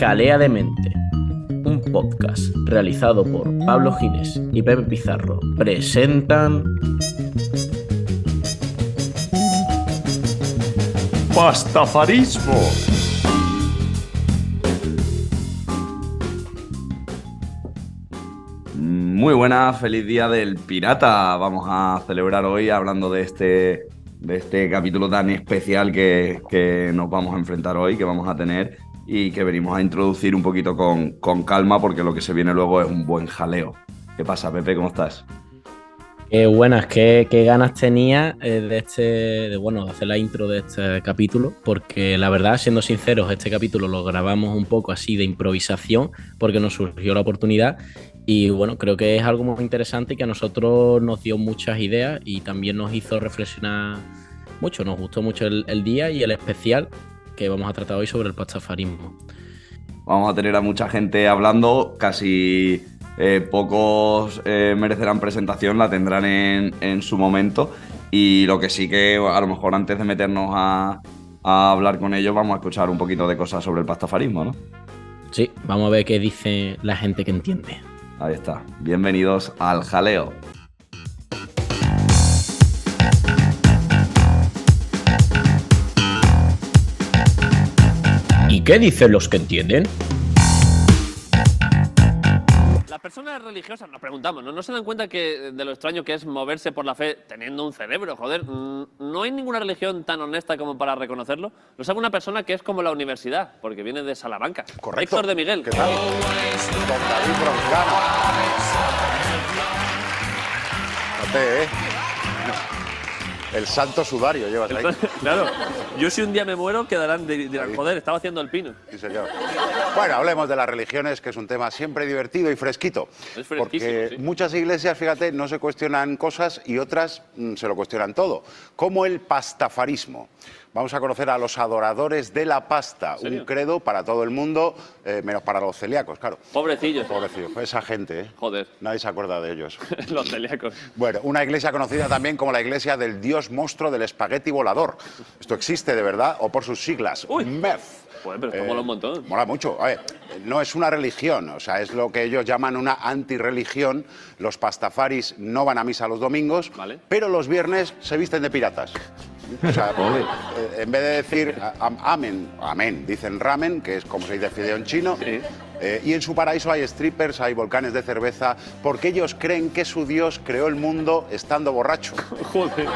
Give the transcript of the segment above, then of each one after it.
Jalea de Mente, un podcast realizado por Pablo Gines y Pepe Pizarro, presentan Pastafarismo. Muy buena, feliz día del pirata. Vamos a celebrar hoy hablando de este, de este capítulo tan especial que, que nos vamos a enfrentar hoy, que vamos a tener y que venimos a introducir un poquito con, con calma porque lo que se viene luego es un buen jaleo. ¿Qué pasa, Pepe? ¿Cómo estás? Qué buenas, qué, ganas tenía eh, de este, de bueno, de hacer la intro de este capítulo, porque la verdad, siendo sinceros, este capítulo lo grabamos un poco así de improvisación, porque nos surgió la oportunidad. Y bueno, creo que es algo muy interesante que a nosotros nos dio muchas ideas y también nos hizo reflexionar mucho. Nos gustó mucho el día y el especial que vamos a tratar hoy sobre el pastafarismo. Vamos a tener a mucha gente hablando, casi eh, pocos eh, merecerán presentación, la tendrán en, en, su momento. Y lo que sí que a lo mejor antes de meternos a, a, hablar con ellos, vamos a escuchar un poquito de cosas sobre el pastafarismo, ¿no? Sí, vamos a ver qué dice la gente que entiende. Ahí está. Bienvenidos al jaleo. ¿Y qué dicen los que entienden? Las personas religiosas, nos preguntamos, ¿no? ¿no se dan cuenta que de lo extraño que es moverse por la fe teniendo un cerebro? Joder, no hay ninguna religión tan honesta como para reconocerlo. Lo sabe una persona que es como la universidad, porque viene de Salamanca. Correcto. Héctor de Miguel. ¿Qué tal? Don David Broncano. ¿eh? El santo sudario llevas ahí. claro, yo si un día me muero quedarán, dirán, joder, estaba haciendo el pino. Sí, señor. Bueno, hablemos de las religiones, que es un tema siempre divertido y fresquito. Es Porque sí. muchas iglesias, fíjate, no se cuestionan cosas y otras mm, se lo cuestionan todo. Como el pastafarismo. Vamos a conocer a los adoradores de la pasta, un credo para todo el mundo, eh, menos para los celíacos, claro. Pobrecillos. Pobrecillos, esa gente, ¿eh? Joder, Nadie se acuerda de ellos. los celíacos. Bueno, una iglesia conocida también como la iglesia del dios monstruo del espagueti volador. Esto existe de verdad, o por sus siglas, Uy. MEF. Joder, pero esto Eh, mola un montón. Mola mucho. A ver, no es una religión, o sea, es lo que ellos llaman una antirreligión. Los pastafaris no van a misa los domingos, Vale. pero los viernes se visten de piratas. O sea, eh, en vez de decir amén, dicen ramen, que es como se dice fideo en chino. Eh, y en su paraíso hay strippers, hay volcanes de cerveza, porque ellos creen que su Dios creó el mundo estando borracho. Joder.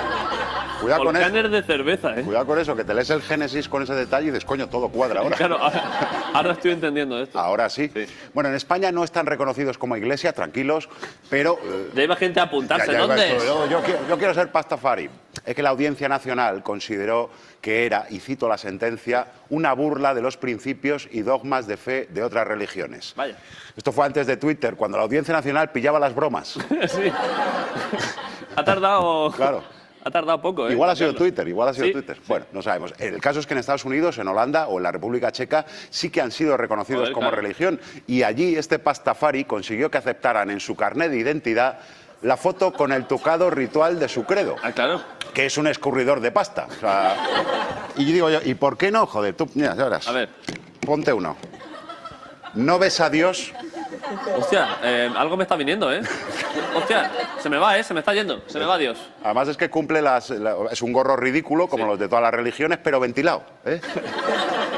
Cuidado con eso. Volcanes de cerveza, ¿eh? Cuidado con eso, que te lees el Génesis con ese detalle y dices, coño, todo cuadra ahora. Claro, ahora, ahora estoy entendiendo esto. Ahora sí. Sí. Bueno, en España no están reconocidos como iglesia, tranquilos, pero... eh, Ya iba gente a apuntarse. ya- ya ¿Dónde es? yo, yo quiero, yo quiero ser pastafari. Es que la Audiencia Nacional consideró que era, y cito la sentencia, una burla de los principios y dogmas de fe de otras religiones. Vaya. Esto fue antes de Twitter, cuando la Audiencia Nacional pillaba las bromas. sí. Ha tardado. Claro. Ha tardado poco, ¿eh? Igual ha sido. Twitter, igual ha sido Sí, Twitter. sí. Bueno, no sabemos. El caso es que en Estados Unidos, en Holanda o en la República Checa sí que han sido reconocidos Joder, como claro. religión. Y allí este pastafari consiguió que aceptaran en su carnet de identidad la foto con el tocado ritual de su credo, Ah, claro. Que es un escurridor de pasta. O sea, y digo yo, ¿y por qué no? Joder, tú, mira, ya verás. A ver. Ponte uno. No ves a Dios, Hostia, eh, algo me está viniendo, ¿eh? Hostia, se me va, ¿eh? Se me está yendo. Se me va Dios. Además es que cumple las... la- es un gorro ridículo, como los de todas las religiones, pero ventilado. ¿eh?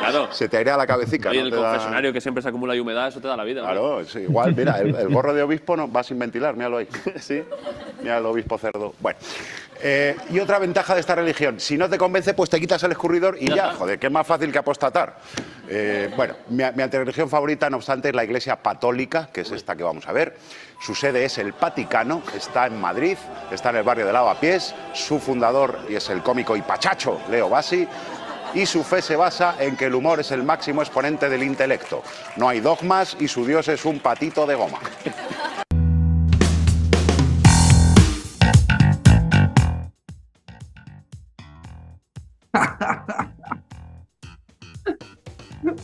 Claro. Se te airea la cabecita. Oye, ¿no? el Te da- confesionario que siempre se acumula y humedad, eso te da la vida. ¿no? Claro, es igual, mira, el, el gorro de obispo no va sin ventilar, míralo ahí. Sí. Mira el obispo cerdo. Bueno. eh, y otra ventaja de esta religión, si no te convence, pues te quitas el escurridor y Ya ya, está. joder, que es más fácil que apostatar. Eh, bueno, mi, mi antirreligión favorita, no obstante, es la Iglesia Católica, que es esta que vamos a ver. Su sede es el Vaticano, está en Madrid, está en el barrio de Lavapiés. Su fundador y es el cómico y pachacho Leo Bassi. Y su fe se basa en que el humor es el máximo exponente del intelecto. No hay dogmas y su dios es un patito de goma.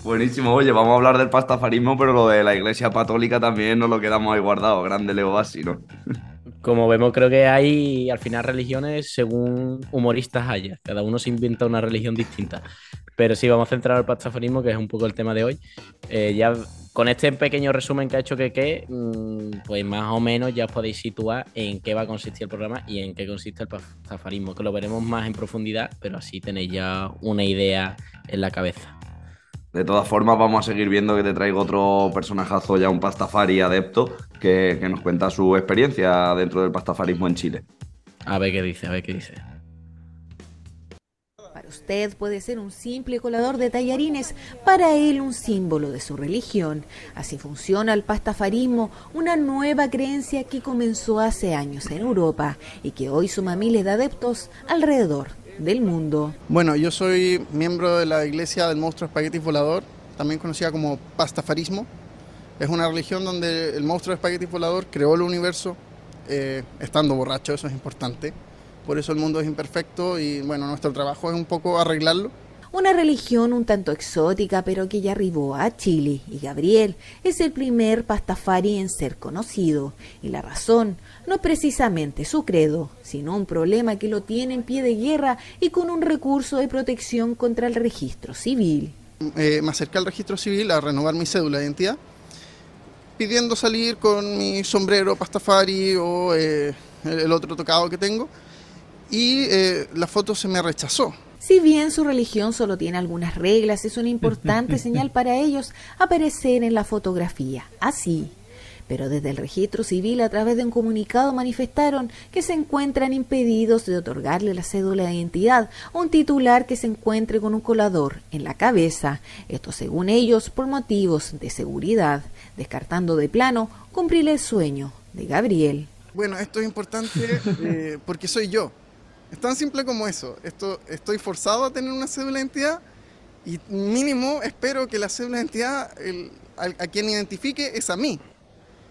Buenísimo, oye, vamos a hablar del pastafarismo, pero lo de la iglesia católica también nos lo quedamos ahí guardado. Grande Leo Bassi, ¿no? Como vemos, creo que hay al final religiones según humoristas haya. Cada uno se inventa una religión distinta. Pero sí, vamos a centrar al pastafarismo, que es un poco el tema de hoy. Eh, ya con este pequeño resumen que ha hecho que, mm, pues más o menos ya os podéis situar en qué va a consistir el programa y en qué consiste el pastafarismo, que lo veremos más en profundidad, pero así tenéis ya una idea en la cabeza. De todas formas, vamos a seguir viendo que te traigo otro personajazo ya, un pastafari adepto, que, que nos cuenta su experiencia dentro del pastafarismo en Chile. A ver qué dice, a ver qué dice. Para usted puede ser un simple colador de tallarines, para él un símbolo de su religión. Así funciona el pastafarismo, una nueva creencia que comenzó hace años en Europa y que hoy suma miles de adeptos alrededor del mundo. Bueno, yo soy miembro de la iglesia del monstruo espagueti volador, también conocida como pastafarismo. Es una religión donde el monstruo espagueti volador creó el universo eh, estando borracho, eso es importante. Por eso el mundo es imperfecto y bueno, nuestro trabajo es un poco arreglarlo. Una religión un tanto exótica, pero que ya arribó a Chile, y Gabriel es el primer pastafari en ser conocido. Y la razón no precisamente su credo, sino un problema que lo tiene en pie de guerra y con un recurso de protección contra el registro civil. Eh, me acerqué al registro civil a renovar mi cédula de identidad, pidiendo salir con mi sombrero pastafari o eh, el otro tocado que tengo, y eh, la foto se me rechazó. Si bien su religión solo tiene algunas reglas, es una importante señal para ellos aparecer en la fotografía. Así, pero desde el registro civil a través de un comunicado manifestaron que se encuentran impedidos de otorgarle la cédula de identidad a un titular que se encuentre con un colador en la cabeza, esto según ellos por motivos de seguridad, descartando de plano cumplir el sueño de Gabriel. Bueno, esto es importante eh, porque soy yo. Es tan simple como eso. Esto, estoy forzado a tener una cédula de identidad y mínimo espero que la cédula de identidad el, a, a quien identifique es a mí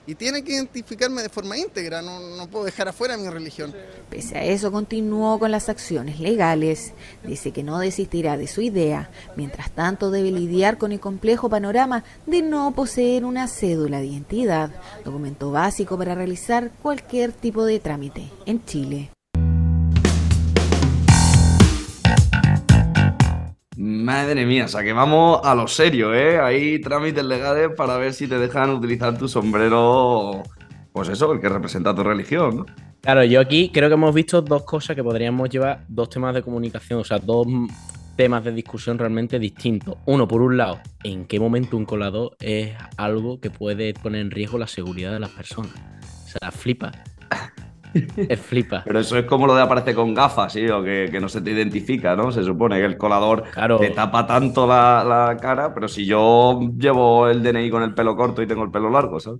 y tiene que identificarme de forma íntegra, no, no, puedo dejar afuera mi religión. Pese a eso, continuó con las acciones legales. Dice que no desistirá de su idea. Mientras tanto, debe lidiar con el complejo panorama de no poseer una cédula de identidad, documento básico para realizar cualquier tipo de trámite en Chile. Madre mía, o sea que vamos a lo serio, ¿eh? Hay trámites legales para ver si te dejan utilizar tu sombrero, pues eso, el que representa tu religión, ¿no? Claro, yo aquí creo que hemos visto dos cosas que podríamos llevar, dos temas de comunicación, o sea, dos temas de discusión realmente distintos. Uno, por un lado, en qué momento un colador es algo que puede poner en riesgo la seguridad de las personas. O sea, flipa. Es flipa. Pero eso es como lo de aparecer con gafas, ¿sí? O que, que, no se te identifica, ¿no? Se supone que el colador claro. te tapa tanto la, la, cara, pero si yo llevo el DNI con el pelo corto y tengo el pelo largo, ¿sabes?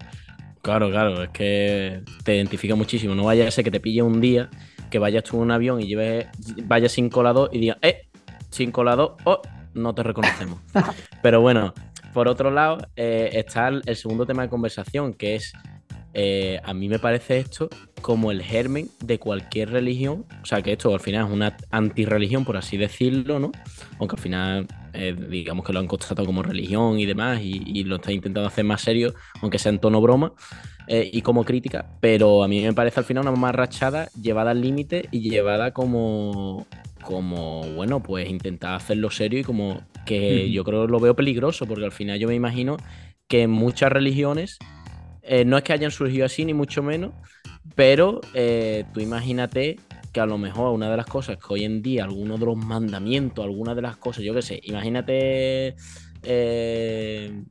Claro, claro, es que te identifica muchísimo. No vaya a ser que te pille un día, que vayas tú en un avión y lleves, vayas sin colador y digas, ¡eh! Sin colador, ¡oh! No te reconocemos. pero bueno, por otro lado, eh, está el, el segundo tema de conversación, que es eh, a mí me parece esto como el germen de cualquier religión. O sea, que esto al final es una antirreligión, por así decirlo, ¿no? Aunque al final, eh, digamos que lo han constatado como religión y demás, y, y, lo está intentando hacer más serio, aunque sea en tono broma eh, y como crítica. Pero a mí me parece al final una marrachada llevada al límite y llevada como. Como, bueno, pues intentar hacerlo serio y como que mm. yo creo lo veo peligroso, porque al final yo me imagino que en muchas religiones eh, no es que hayan surgido así, ni mucho menos, pero eh, tú imagínate que a lo mejor una de las cosas que hoy en día, alguno de los mandamientos, alguna de las cosas, yo qué sé, imagínate eh,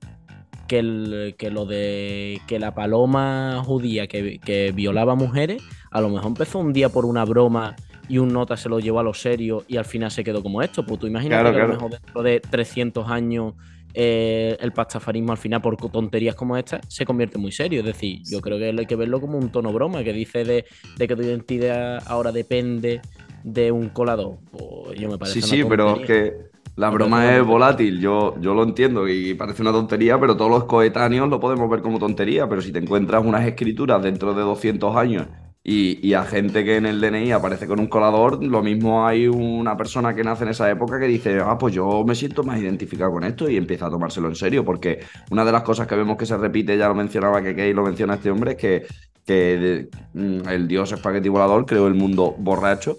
que, el, que, lo de que la paloma judía que, que, violaba mujeres, a lo mejor empezó un día por una broma y un nota se lo llevó a lo serio y al final se quedó como esto. Pues tú imagínate claro, que claro. a lo mejor dentro de 300 años eh, el pastafarismo al final por tonterías como esta se convierte muy serio. Es decir, yo creo que hay que verlo como un tono broma que dice de, de que tu identidad ahora depende de un colador. Pues yo me parece Sí, sí, pero es que la broma es volátil, yo, yo lo entiendo y parece una tontería, pero todos los coetáneos lo podemos ver como tontería. Pero si te encuentras unas escrituras dentro de 200 años y, a gente que en el DNI aparece con un colador, lo mismo hay una persona que nace en esa época que dice, ah, pues yo me siento más identificado con esto y empieza a tomárselo en serio, porque una de las cosas que vemos que se repite, ya lo mencionaba que Kay lo menciona este hombre, es que que mm, el dios espagueti volador creó el mundo borracho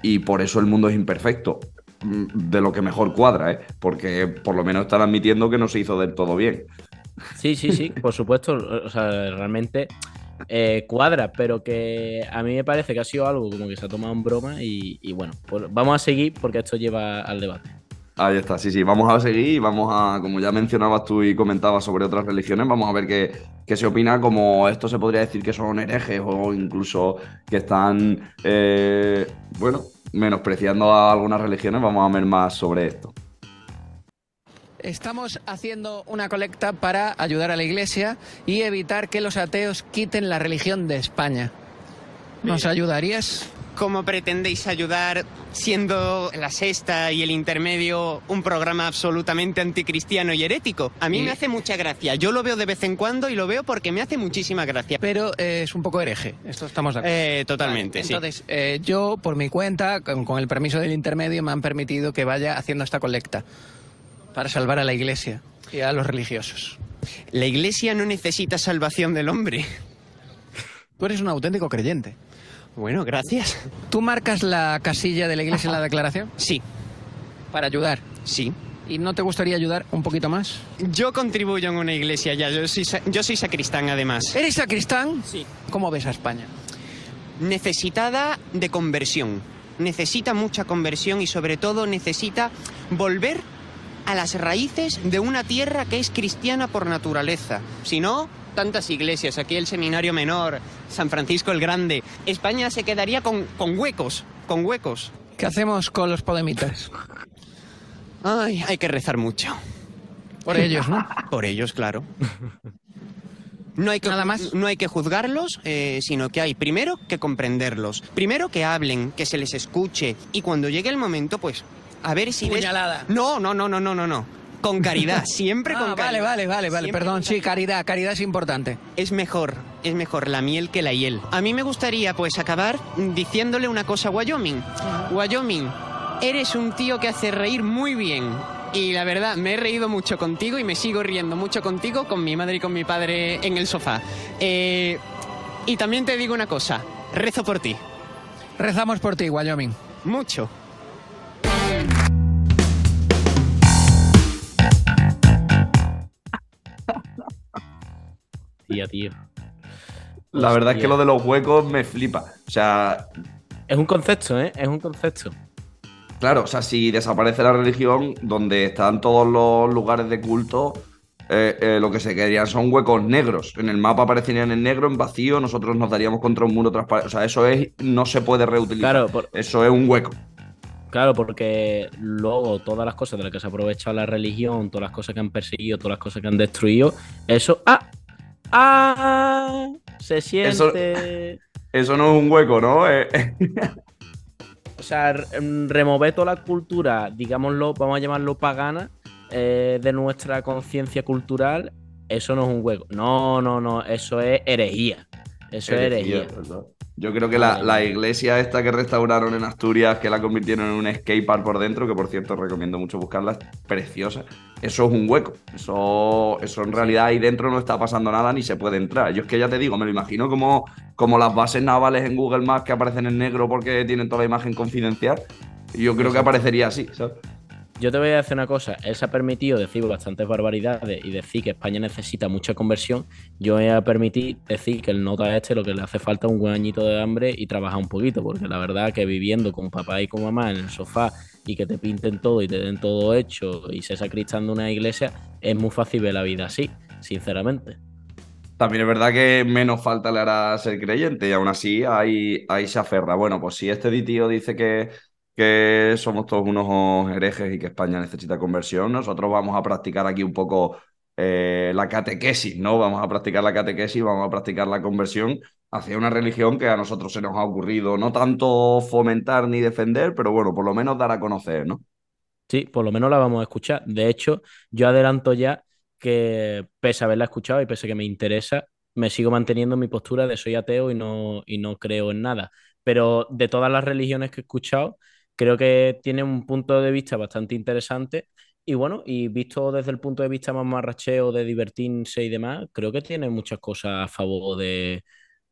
y por eso el mundo es imperfecto. Mm, de lo que mejor cuadra, ¿eh? porque por lo menos están admitiendo que no se hizo del todo bien. Sí, sí, sí, por supuesto. O sea, realmente eh, cuadra, pero que a mí me parece que ha sido algo como que se ha tomado en broma y, bueno, vamos a seguir porque esto lleva al debate. Ahí está, sí, sí, vamos a seguir y vamos a, como ya mencionabas tú y comentabas sobre otras religiones, vamos a ver qué, qué se opina, como esto se podría decir que son herejes o incluso que están, eh, bueno, menospreciando a algunas religiones, vamos a ver más sobre esto. Estamos haciendo una colecta para ayudar a la Iglesia y evitar que los ateos quiten la religión de España. ¿Nos ayudarías? ¿Cómo pretendéis ayudar siendo la sexta y el intermedio un programa absolutamente anticristiano y herético? A mí Y- me hace mucha gracia. Yo lo veo de vez en cuando y lo veo porque me hace muchísima gracia. Pero eh, es un poco hereje, esto estamos de acuerdo. Eh, totalmente, Vale, sí. Entonces, eh, yo, por mi cuenta, con, con el permiso del intermedio, me han permitido que vaya haciendo esta colecta para salvar a la Iglesia y a los religiosos. La iglesia no necesita salvación del hombre. Tú eres un auténtico creyente. Bueno, gracias. ¿Tú marcas la casilla de la Iglesia en la declaración? Sí, Para ayudar. sí. ¿Y no te gustaría ayudar un poquito más? Yo contribuyo en una iglesia ya. Yo soy, yo soy sacristán, además. ¿Eres sacristán? Sí. ¿Cómo ves a España? necesitada de conversión. Necesita mucha conversión y sobre todo necesita volver a las raíces de una tierra que es cristiana por naturaleza. Si no, tantas iglesias, aquí el Seminario Menor, San Francisco el Grande, España se quedaría con, con huecos, con huecos. ¿Qué hacemos con los podemitas? Ay, hay que rezar mucho. Por ellos, ¿no? Por ellos, claro. No hay que, Nada más. No hay que juzgarlos, eh, sino que hay primero que comprenderlos. Primero que hablen, que se les escuche. Y cuando llegue el momento, pues, a ver si... Puñalada. No, no, no, no, no, no, no. Con caridad, siempre Ah, con vale, caridad. vale, vale, vale. Siempre Perdón, sí, caridad, caridad es importante. es mejor, es mejor la miel que la hiel. A mí me gustaría pues acabar diciéndole una cosa a Wyoming. Wyoming, eres un tío que hace reír muy bien. Y la verdad, me he reído mucho contigo y me sigo riendo mucho contigo con mi madre y con mi padre en el sofá. Eh, y también te digo una cosa, rezo por ti. Rezamos por ti, Wyoming. Mucho. Tío. La verdad es que lo de los huecos me flipa. O sea, Es un concepto, ¿eh? Es un concepto. Claro, o sea, si desaparece la religión, donde están todos los lugares de culto, eh, eh, lo que se quedarían son huecos negros. En el mapa aparecerían en negro, en vacío, nosotros nos daríamos contra un muro transparente. O sea, eso es, no se puede reutilizar. Claro, por- Eso es un hueco. Claro, porque luego todas las cosas de las que se ha aprovechado la religión, todas las cosas que han perseguido, todas las cosas que han destruido, eso. ¡Ah! ¡Ah! Se siente. Eso no es un hueco, ¿no? Eh, O sea, mm, remover toda la cultura, digámoslo, vamos a llamarlo pagana, eh, de nuestra conciencia cultural, eso no es un hueco. No, no, no, eso es herejía. Eso es herejía. ¿verdad? Yo creo que la, la iglesia esta que restauraron en Asturias, que la convirtieron en un skate park por dentro, que por cierto recomiendo mucho buscarla, es preciosa. Eso es un hueco. Eso, eso en realidad ahí dentro no está pasando nada ni se puede entrar. Yo es que ya te digo, me lo imagino como, como las bases navales en Google Maps que aparecen en negro porque tienen toda la imagen confidencial. Yo creo que aparecería así, ¿sabes? Yo te voy a decir una cosa, él se ha permitido decir bastantes barbaridades y decir que España necesita mucha conversión. Yo voy a permitir decir que el nota este lo que le hace falta es un buen añito de hambre y trabajar un poquito, porque la verdad que viviendo con papá y con mamá en el sofá y que te pinten todo y te den todo hecho y ser sacristán de una iglesia, es muy fácil ver la vida así, sinceramente. También es verdad que menos falta le hará ser creyente y aún así ahí, ahí se aferra. Bueno, pues si este tío dice que, que somos todos unos herejes y que España necesita conversión, nosotros vamos a practicar aquí un poco eh, la catequesis, ¿no? Vamos a practicar la catequesis, vamos a practicar la conversión hacia una religión que a nosotros se nos ha ocurrido no tanto fomentar ni defender, pero bueno, por lo menos dar a conocer, ¿no? Sí, por lo menos la vamos a escuchar. De hecho, yo adelanto ya que pese a haberla escuchado y pese a que me interesa, me sigo manteniendo en mi postura de soy ateo y no, y no creo en nada. Pero de todas las religiones que he escuchado, creo que tiene un punto de vista bastante interesante. Y bueno, y visto desde el punto de vista más marracheo, de divertirse y demás, creo que tiene muchas cosas a favor de,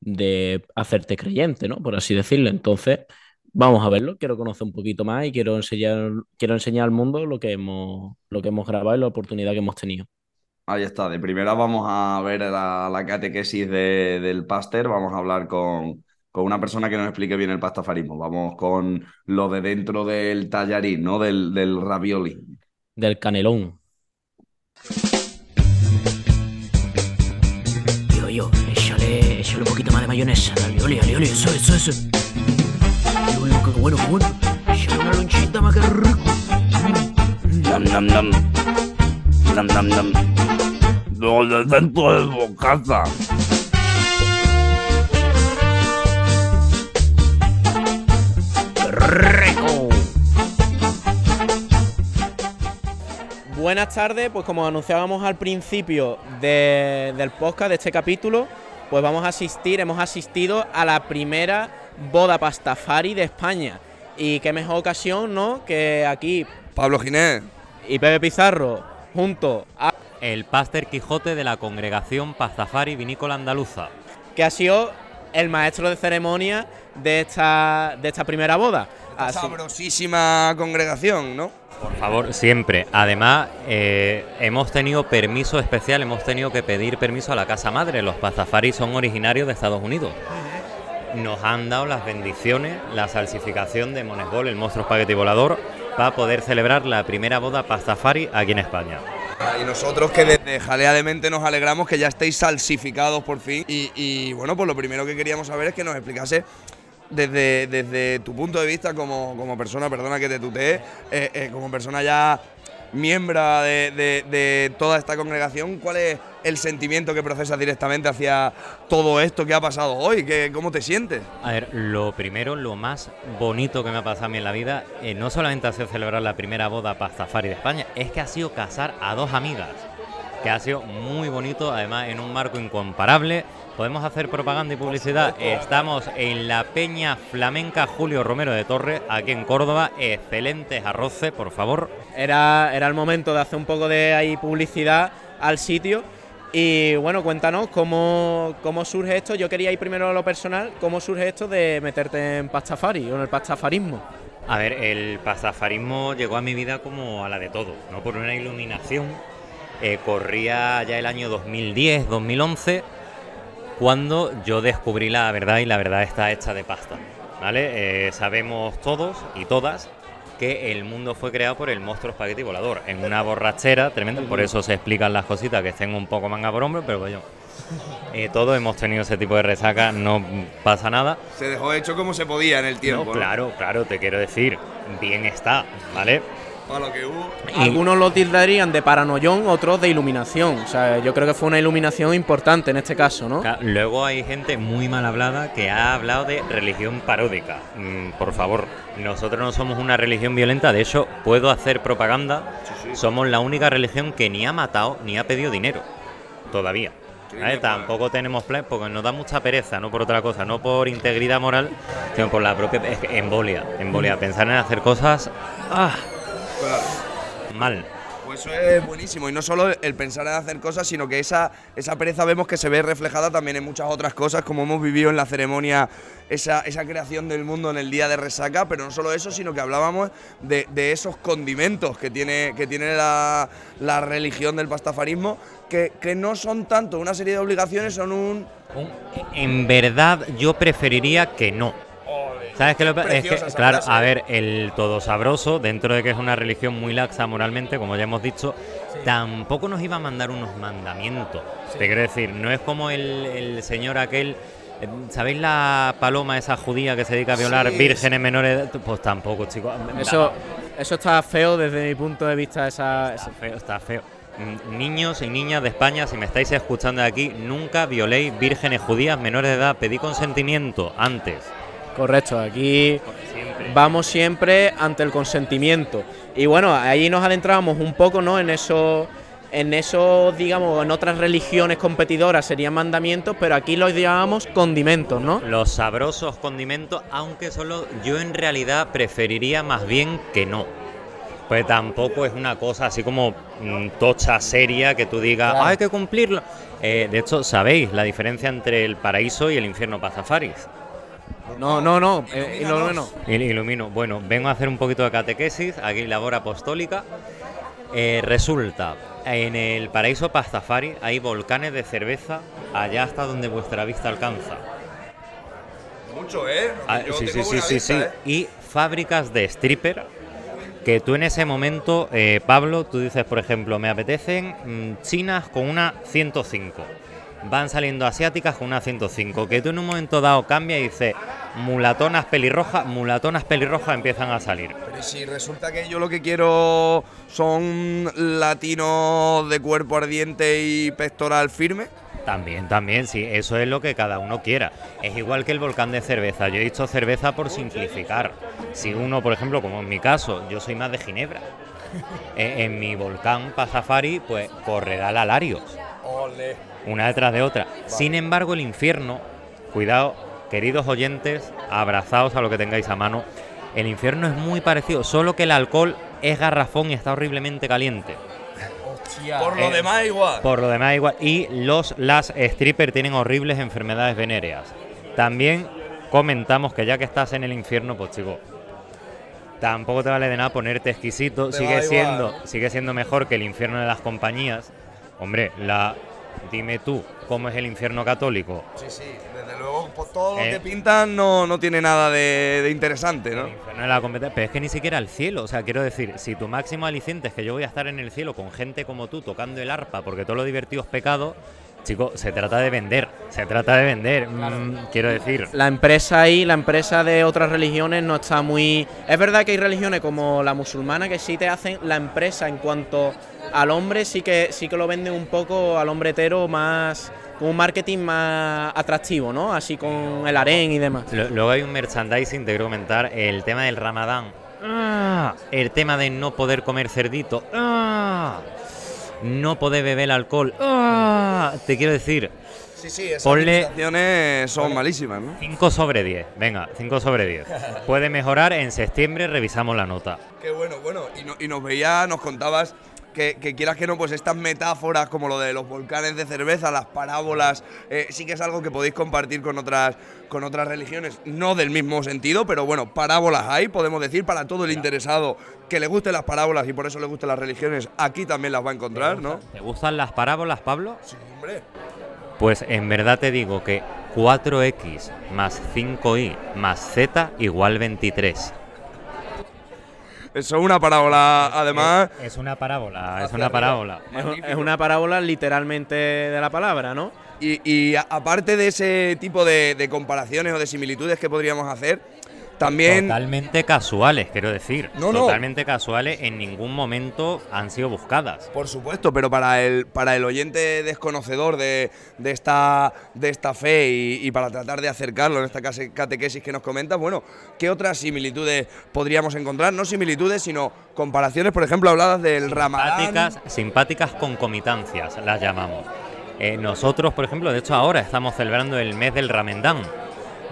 de hacerte creyente, ¿no? Por así decirlo. Entonces, vamos a verlo. Quiero conocer un poquito más y quiero enseñar, quiero enseñar al mundo lo que hemos, lo que hemos grabado y la oportunidad que hemos tenido. Ahí está. De primera vamos a ver la, la catequesis de- del páster. Vamos a hablar con, con una persona que nos explique bien el pastafarismo. Vamos con lo de dentro del tallarín, ¿no? Del, del ravioli. Del canelón. Yo, yo, échale, échale un poquito más de mayonesa. Ole, eso, eso, qué bueno, qué bueno. Échale una lonchita más que rico. Nam, nam, nam. Nam, nam, nam. Lo de dentro del bocaza. ¡Qué rico! Buenas tardes, pues como anunciábamos al principio de- del podcast de este capítulo, pues vamos a asistir, hemos asistido a la primera boda pastafari de España. Y qué mejor ocasión, ¿no? Que aquí Pablo Ginés. y Pepe Pizarro, junto a El Páster Quijote de la Congregación Pastafari Vinícola Andaluza. que ha sido el maestro de ceremonia de esta, de esta primera boda. Así- Sabrosísima congregación, ¿no? Por favor, siempre. Además, eh, hemos tenido permiso especial, hemos tenido que pedir permiso a la Casa Madre. Los Pastafaris son originarios de Estados Unidos. Nos han dado las bendiciones, la salsificación de Monesbol, el monstruo espagueti volador, para poder celebrar la primera boda Pastafari aquí en España. Y nosotros que desde Jalea de Mente nos alegramos que ya estéis salsificados por fin. Y, y, bueno, pues lo primero que queríamos saber es que nos explicase desde, desde tu punto de vista como, como persona, perdona que te tutee, eh, eh, como persona ya miembro de, de- de toda esta congregación, ¿cuál es el sentimiento que procesas directamente hacia todo esto que ha pasado hoy? ¿Qué, ¿Cómo te sientes? A ver, lo primero, lo más bonito que me ha pasado a mí en la vida, eh, no solamente ha sido celebrar la primera boda Pastafari de España, es que ha sido casar a dos amigas, que ha sido muy bonito, además en un marco incomparable. Podemos hacer propaganda y publicidad. Estamos en la Peña Flamenca Julio Romero de Torres, aquí en Córdoba. Excelentes arroces, por favor. era, era el momento de hacer un poco de ahí publicidad al sitio. Y bueno, cuéntanos cómo, cómo surge esto. Yo quería ir primero a lo personal, cómo surge esto de meterte en pastafari o en el pastafarismo. A ver, el pastafarismo llegó a mi vida como a la de todo, no por una iluminación. Eh, corría ya el año 2010, 2011, cuando yo descubrí la verdad y la verdad está hecha de pasta. ¿Vale? Eh, sabemos todos y todas que el mundo fue creado por el monstruo espagueti volador, en una borrachera tremenda, por eso se explican las cositas que estén un poco manga por hombro, pero bueno, eh, todos hemos tenido ese tipo de resaca, no pasa nada. Se dejó hecho como se podía en el tiempo. No, claro, claro, te quiero decir, bien está, ¿vale? Para lo que hubo. Algunos lo tildarían de paranoión, otros de iluminación. O sea, yo creo que fue una iluminación importante en este caso, ¿no? Luego hay gente muy mal hablada que ha hablado de religión paródica. Mm, por favor, nosotros no somos una religión violenta, de hecho, puedo hacer propaganda. Somos la única religión que ni ha matado ni ha pedido dinero. Todavía. ¿vale? Tampoco tenemos plan porque nos da mucha pereza, no por otra cosa, no por integridad moral, sino por la propia es que embolia. Embolia. Pensar en hacer cosas. ¡Ah! Mal. Pues eso es buenísimo. Y no solo el pensar en hacer cosas, sino que esa, esa pereza vemos que se ve reflejada también en muchas otras cosas, como hemos vivido en la ceremonia, esa, esa creación del mundo en el día de resaca. Pero no solo eso, sino que hablábamos de, de esos condimentos que tiene, que tiene la, la religión del pastafarismo, que, que no son tanto una serie de obligaciones, son un. En verdad, yo preferiría que no. ¿Sabes qué? Lo que- es que, claro, frase. a ver, el todo sabroso, dentro de que es una religión muy laxa moralmente, como ya hemos dicho, tampoco nos iba a mandar unos mandamientos. Te quiero decir, no es como el, el señor aquel. eh, ¿Sabéis la paloma esa judía que se dedica a violar Sí, vírgenes menores? de edad? Pues tampoco, chicos. Eso, eso está feo desde mi punto de vista. Esa, Está feo, está feo. Mm, Niños y niñas de España, si me estáis escuchando de aquí, nunca violéis vírgenes judías menores de edad. Pedí consentimiento antes. Correcto, aquí vamos siempre ante el consentimiento. Y bueno, ahí nos adentramos un poco, ¿no? En eso, en eso, digamos, en otras religiones competidoras serían mandamientos, pero aquí los llamamos condimentos, ¿no? Los sabrosos condimentos, aunque solo yo en realidad preferiría más bien que no. Pues tampoco es una cosa así como mm, tocha, seria, que tú digas, Claro. "Ah, hay que cumplirlo. Eh, de hecho, ¿sabéis la diferencia entre el paraíso y el infierno Pazafaris? No, no, no, eh, y lo bueno. Il- Ilumino. Bueno, vengo a hacer un poquito de catequesis, aquí labor apostólica. Eh, resulta, en el paraíso Pastafari hay volcanes de cerveza allá hasta donde vuestra vista alcanza. Mucho, ¿eh? Ah, sí, sí, sí, sí, sí. ¿eh? Y fábricas de stripper que tú en ese momento, eh, Pablo, tú dices, por ejemplo, me apetecen mm, chinas con una 105. Van saliendo asiáticas con una 105. Que tú en un momento dado cambia y dices, mulatonas pelirrojas, mulatonas pelirrojas empiezan a salir. Pero si resulta que yo lo que quiero son latinos de cuerpo ardiente y pectoral firme. También, también, sí, eso es lo que cada uno quiera. Es igual que el volcán de cerveza. Yo he dicho cerveza por simplificar. Si uno, por ejemplo, como en mi caso, yo soy más de Ginebra. eh, en mi volcán Pasafari, pues correrá la Larios, Ole. Una detrás de otra. Sin embargo, el infierno, cuidado, queridos oyentes, abrazaos a lo que tengáis a mano. El infierno es muy parecido, solo que el alcohol es garrafón y está horriblemente caliente. Por lo Eh, demás, igual. Por lo demás igual. Y los las strippers tienen horribles enfermedades venéreas. También comentamos que ya que estás en el infierno, pues chico, tampoco te vale de nada ponerte exquisito. Te Sigue siendo, igual. sigue siendo mejor que el infierno de las compañías. Hombre, la dime tú, ¿cómo es el infierno católico? Sí, sí, desde luego, por todo lo Eh. que pintan no, no tiene nada de, de interesante, ¿no? No es la competencia, pero es que ni siquiera el cielo. O sea, quiero decir, si tu máximo aliciente es que yo voy a estar en el cielo con gente como tú tocando el arpa porque todo lo divertido es pecado, chico, se trata de vender. Se trata de vender. Mm, quiero decir. La empresa ahí, la empresa de otras religiones no está muy... Es verdad que hay religiones como la musulmana que sí te hacen la empresa en cuanto al hombre, sí que, sí que lo venden un poco al hombre hetero más... con un marketing más atractivo, ¿no? Así con el harén y demás. Lo- Luego hay un merchandising, te quiero comentar, el tema del ramadán. Ah, El tema de no poder comer cerdito. Ah, No poder beber alcohol. Ah, Te quiero decir, Sí, sí, esas Ponle- son malísimas, ¿no? 5 sobre 10. Venga, 5 sobre 10. Puede mejorar, en septiembre revisamos la nota. Qué bueno, bueno. Y, no- y nos veías, nos contabas que, que quieras que no, pues estas metáforas como lo de los volcanes de cerveza, las parábolas, eh, sí que es algo que podéis compartir con otras, con otras religiones, no del mismo sentido, pero bueno, parábolas hay, podemos decir, para todo el interesado que le gusten las parábolas y por eso le gustan las religiones, aquí también las va a encontrar, ¿no? ¿Te gustan las parábolas, Pablo? Sí, hombre. Pues en verdad te digo que 4x más 5y más z igual 23. Eso es una parábola, además. Es una parábola, es Hacia una parábola. Es, es una parábola literalmente de la palabra, ¿no? Y, y a- aparte de ese tipo de, de comparaciones o de similitudes que podríamos hacer, también. Totalmente casuales, quiero decir. No, no. Totalmente casuales, en ningún momento han sido buscadas. Por supuesto, pero para el, para el oyente desconocedor de, de esta, de esta fe y, y para tratar de acercarlo en esta catequesis que nos comenta, bueno, ¿qué otras similitudes podríamos encontrar? No similitudes, sino comparaciones, por ejemplo, habladas del ramadán. Simpáticas, simpáticas concomitancias, las llamamos. Eh, nosotros, por ejemplo, de hecho ahora estamos celebrando el mes del Ramadán.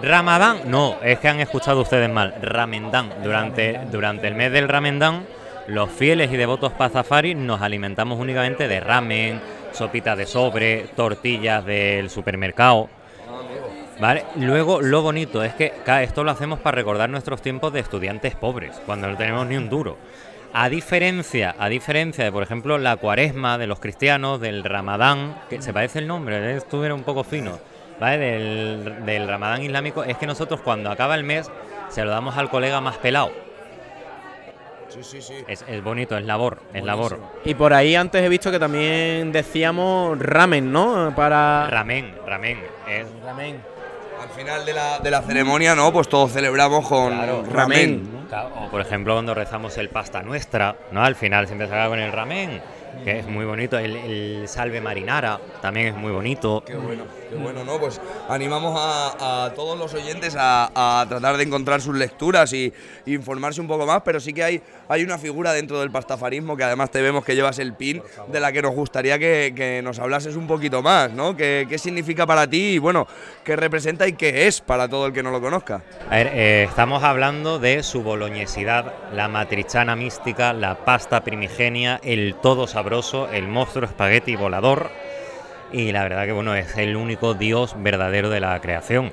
Ramadán, no, es que han escuchado ustedes mal. Ramadán. Durante, durante el mes del Ramadán, los fieles y devotos pazafari nos alimentamos únicamente de ramen, sopita de sobre, tortillas del supermercado. ¿Vale? Luego, lo bonito es que esto lo hacemos para recordar nuestros tiempos de estudiantes pobres, cuando no tenemos ni un duro. A diferencia, a diferencia de, por ejemplo, la cuaresma de los cristianos, del ramadán, que se parece el nombre, esto era un poco fino, ¿vale? Del, del ramadán islámico, es que nosotros cuando acaba el mes se lo damos al colega más pelado. Sí, sí, sí. Es, es bonito, es labor, es labor. Y por ahí antes he visto que también decíamos ramen, ¿no? Para... Ramen, ramen. es- Ramen. Al final de la, de la ceremonia, ¿no? Pues todos celebramos con ramen. Claro, O por ejemplo cuando rezamos el pasta nuestra, ¿no? Al final siempre se acaba con el ramen. Que es muy bonito. El, el salve marinara también es muy bonito. Qué bueno, qué bueno, ¿no? Pues animamos a, a todos los oyentes a, a tratar de encontrar sus lecturas y, y informarse un poco más, pero sí que hay, hay una figura dentro del pastafarismo que además te vemos que llevas el pin, de la que nos gustaría que, que nos hablases un poquito más, ¿no? ¿Qué, qué significa para ti y, bueno, qué representa y qué es para todo el que no lo conozca? A ver, eh, estamos hablando de su boloñesidad, la matrichana mística, la pasta primigenia, el todo sabroso, el monstruo espagueti volador. Y la verdad que bueno, es el único dios verdadero de la creación.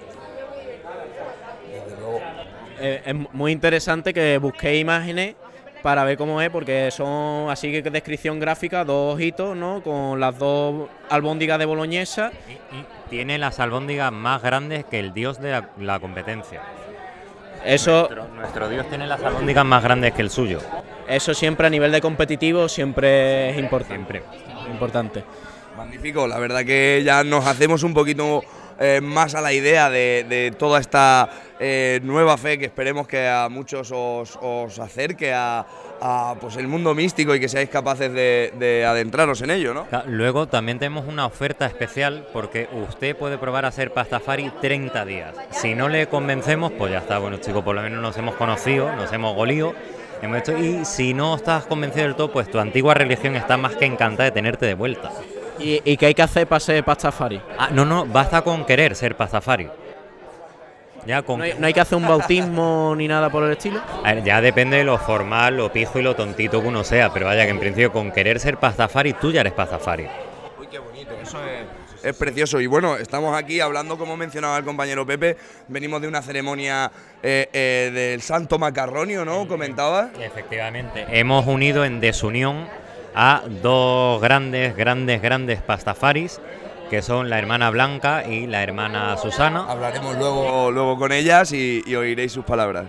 Eh, es muy interesante que busquéis imágenes para ver cómo es, porque son así que descripción gráfica, dos ojitos, ¿no? Con las dos albóndigas de boloñesa. Tiene las albóndigas más grandes que el dios de la, la competencia. Eso, Nuestro, nuestro dios tiene las albóndigas más grandes que el suyo. eso siempre a nivel de competitivo siempre es importante. Importante. Magnífico, la verdad que ya nos hacemos un poquito eh, más a la idea de, de toda esta eh, nueva fe que esperemos que a muchos os, os acerque a, a, pues el mundo místico y que seáis capaces de, de adentraros en ello, ¿no? Luego también tenemos una oferta especial porque usted puede probar a hacer pastafari 30 días. Si no le convencemos, pues ya está, bueno chicos, por lo menos nos hemos conocido, nos hemos golido. hemos hecho- y si no estás convencido del todo, pues tu antigua religión está más que encantada de tenerte de vuelta. ¿Y, y qué hay que hacer para ser pastafari? Ah, no, no, basta con querer ser pastafari. Ya con ¿No hay, no hay que hacer un bautismo ni nada por el estilo? A ver, ya depende de lo formal, lo pijo y lo tontito que uno sea, pero vaya que en principio con querer ser pastafari, tú ya eres pastafari. Uy, qué bonito, eso es, es precioso. Y bueno, estamos aquí hablando, como mencionaba el compañero Pepe, venimos de una ceremonia eh, eh, del Santo Macarronio, ¿no? Comentaba. Efectivamente. Hemos unido en desunión a dos grandes, grandes, grandes pastafaris, que son la hermana Blanca y la hermana Susana. Hablaremos luego, luego con ellas y, y oiréis sus palabras.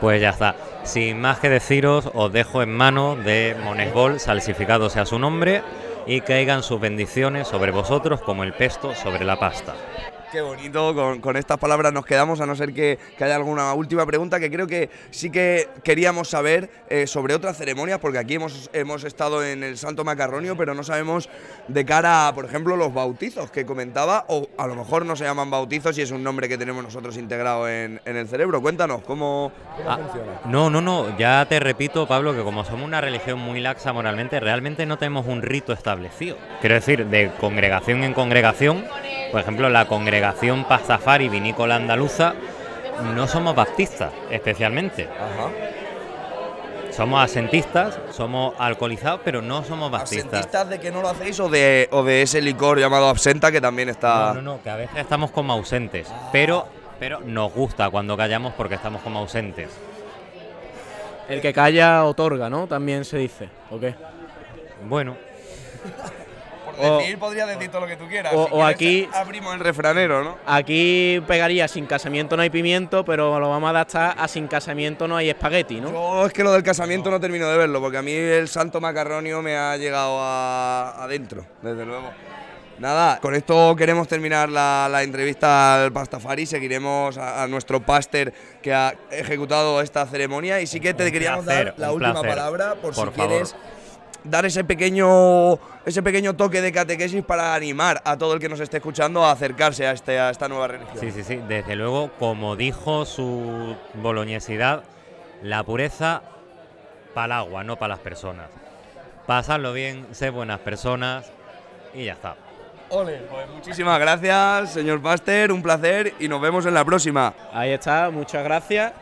Pues ya está. Sin más que deciros, os dejo en manos de Monesbol, salsificado sea su nombre, y caigan sus bendiciones sobre vosotros como el pesto sobre la pasta. Qué bonito, con, con estas palabras nos quedamos, a no ser que, que haya alguna última pregunta que creo que sí que queríamos saber eh, sobre otras ceremonias, porque aquí hemos, hemos estado en el Santo Macarronio, pero no sabemos de cara a, por ejemplo, los bautizos que comentaba, o a lo mejor no se llaman bautizos y es un nombre que tenemos nosotros integrado en, en el cerebro. Cuéntanos, ¿cómo, cómo Ah, funciona? No, no, no, ya te repito, Pablo, que como somos una religión muy laxa moralmente, realmente no tenemos un rito establecido. Quiero decir, de congregación en congregación, por ejemplo, la congregación Pastafari Vinícola Andaluza, no somos baptistas, especialmente. Somos asentistas, somos alcoholizados, pero no somos baptistas. ¿Asentistas de que no lo hacéis o de, o de ese licor llamado absenta que también está...? No, no, no, que a veces estamos como ausentes, pero, pero nos gusta cuando callamos porque estamos como ausentes. El que calla otorga, ¿no? También se dice, ¿o qué? Bueno. Por O- decir, podría decir todo lo que tú quieras. o- Si o aquí- Abrimos el refranero, ¿no? Aquí pegaría sin casamiento no hay pimiento, pero lo vamos a adaptar a sin casamiento no hay espagueti, ¿no? Yo es que lo del casamiento no termino de verlo, porque a mí el santo macarronio me ha llegado a- adentro, desde luego. Nada, con esto queremos terminar la, la entrevista al Pastafari. Seguiremos a, a nuestro páster que ha ejecutado esta ceremonia. Y sí que te Un queríamos placer, dar la última placer. palabra por, Por si favor. quieres dar ese pequeño, ese pequeño toque de catequesis para animar a todo el que nos esté escuchando a acercarse a, este, a esta nueva religión. Sí, sí, sí. Desde luego, como dijo su boloñesidad, la pureza para el agua, no para las personas. Pasadlo bien, sé buenas personas y ya está. Ole, pues muchísimas gracias, señor Páster, un placer y nos vemos en la próxima. Ahí está, muchas gracias.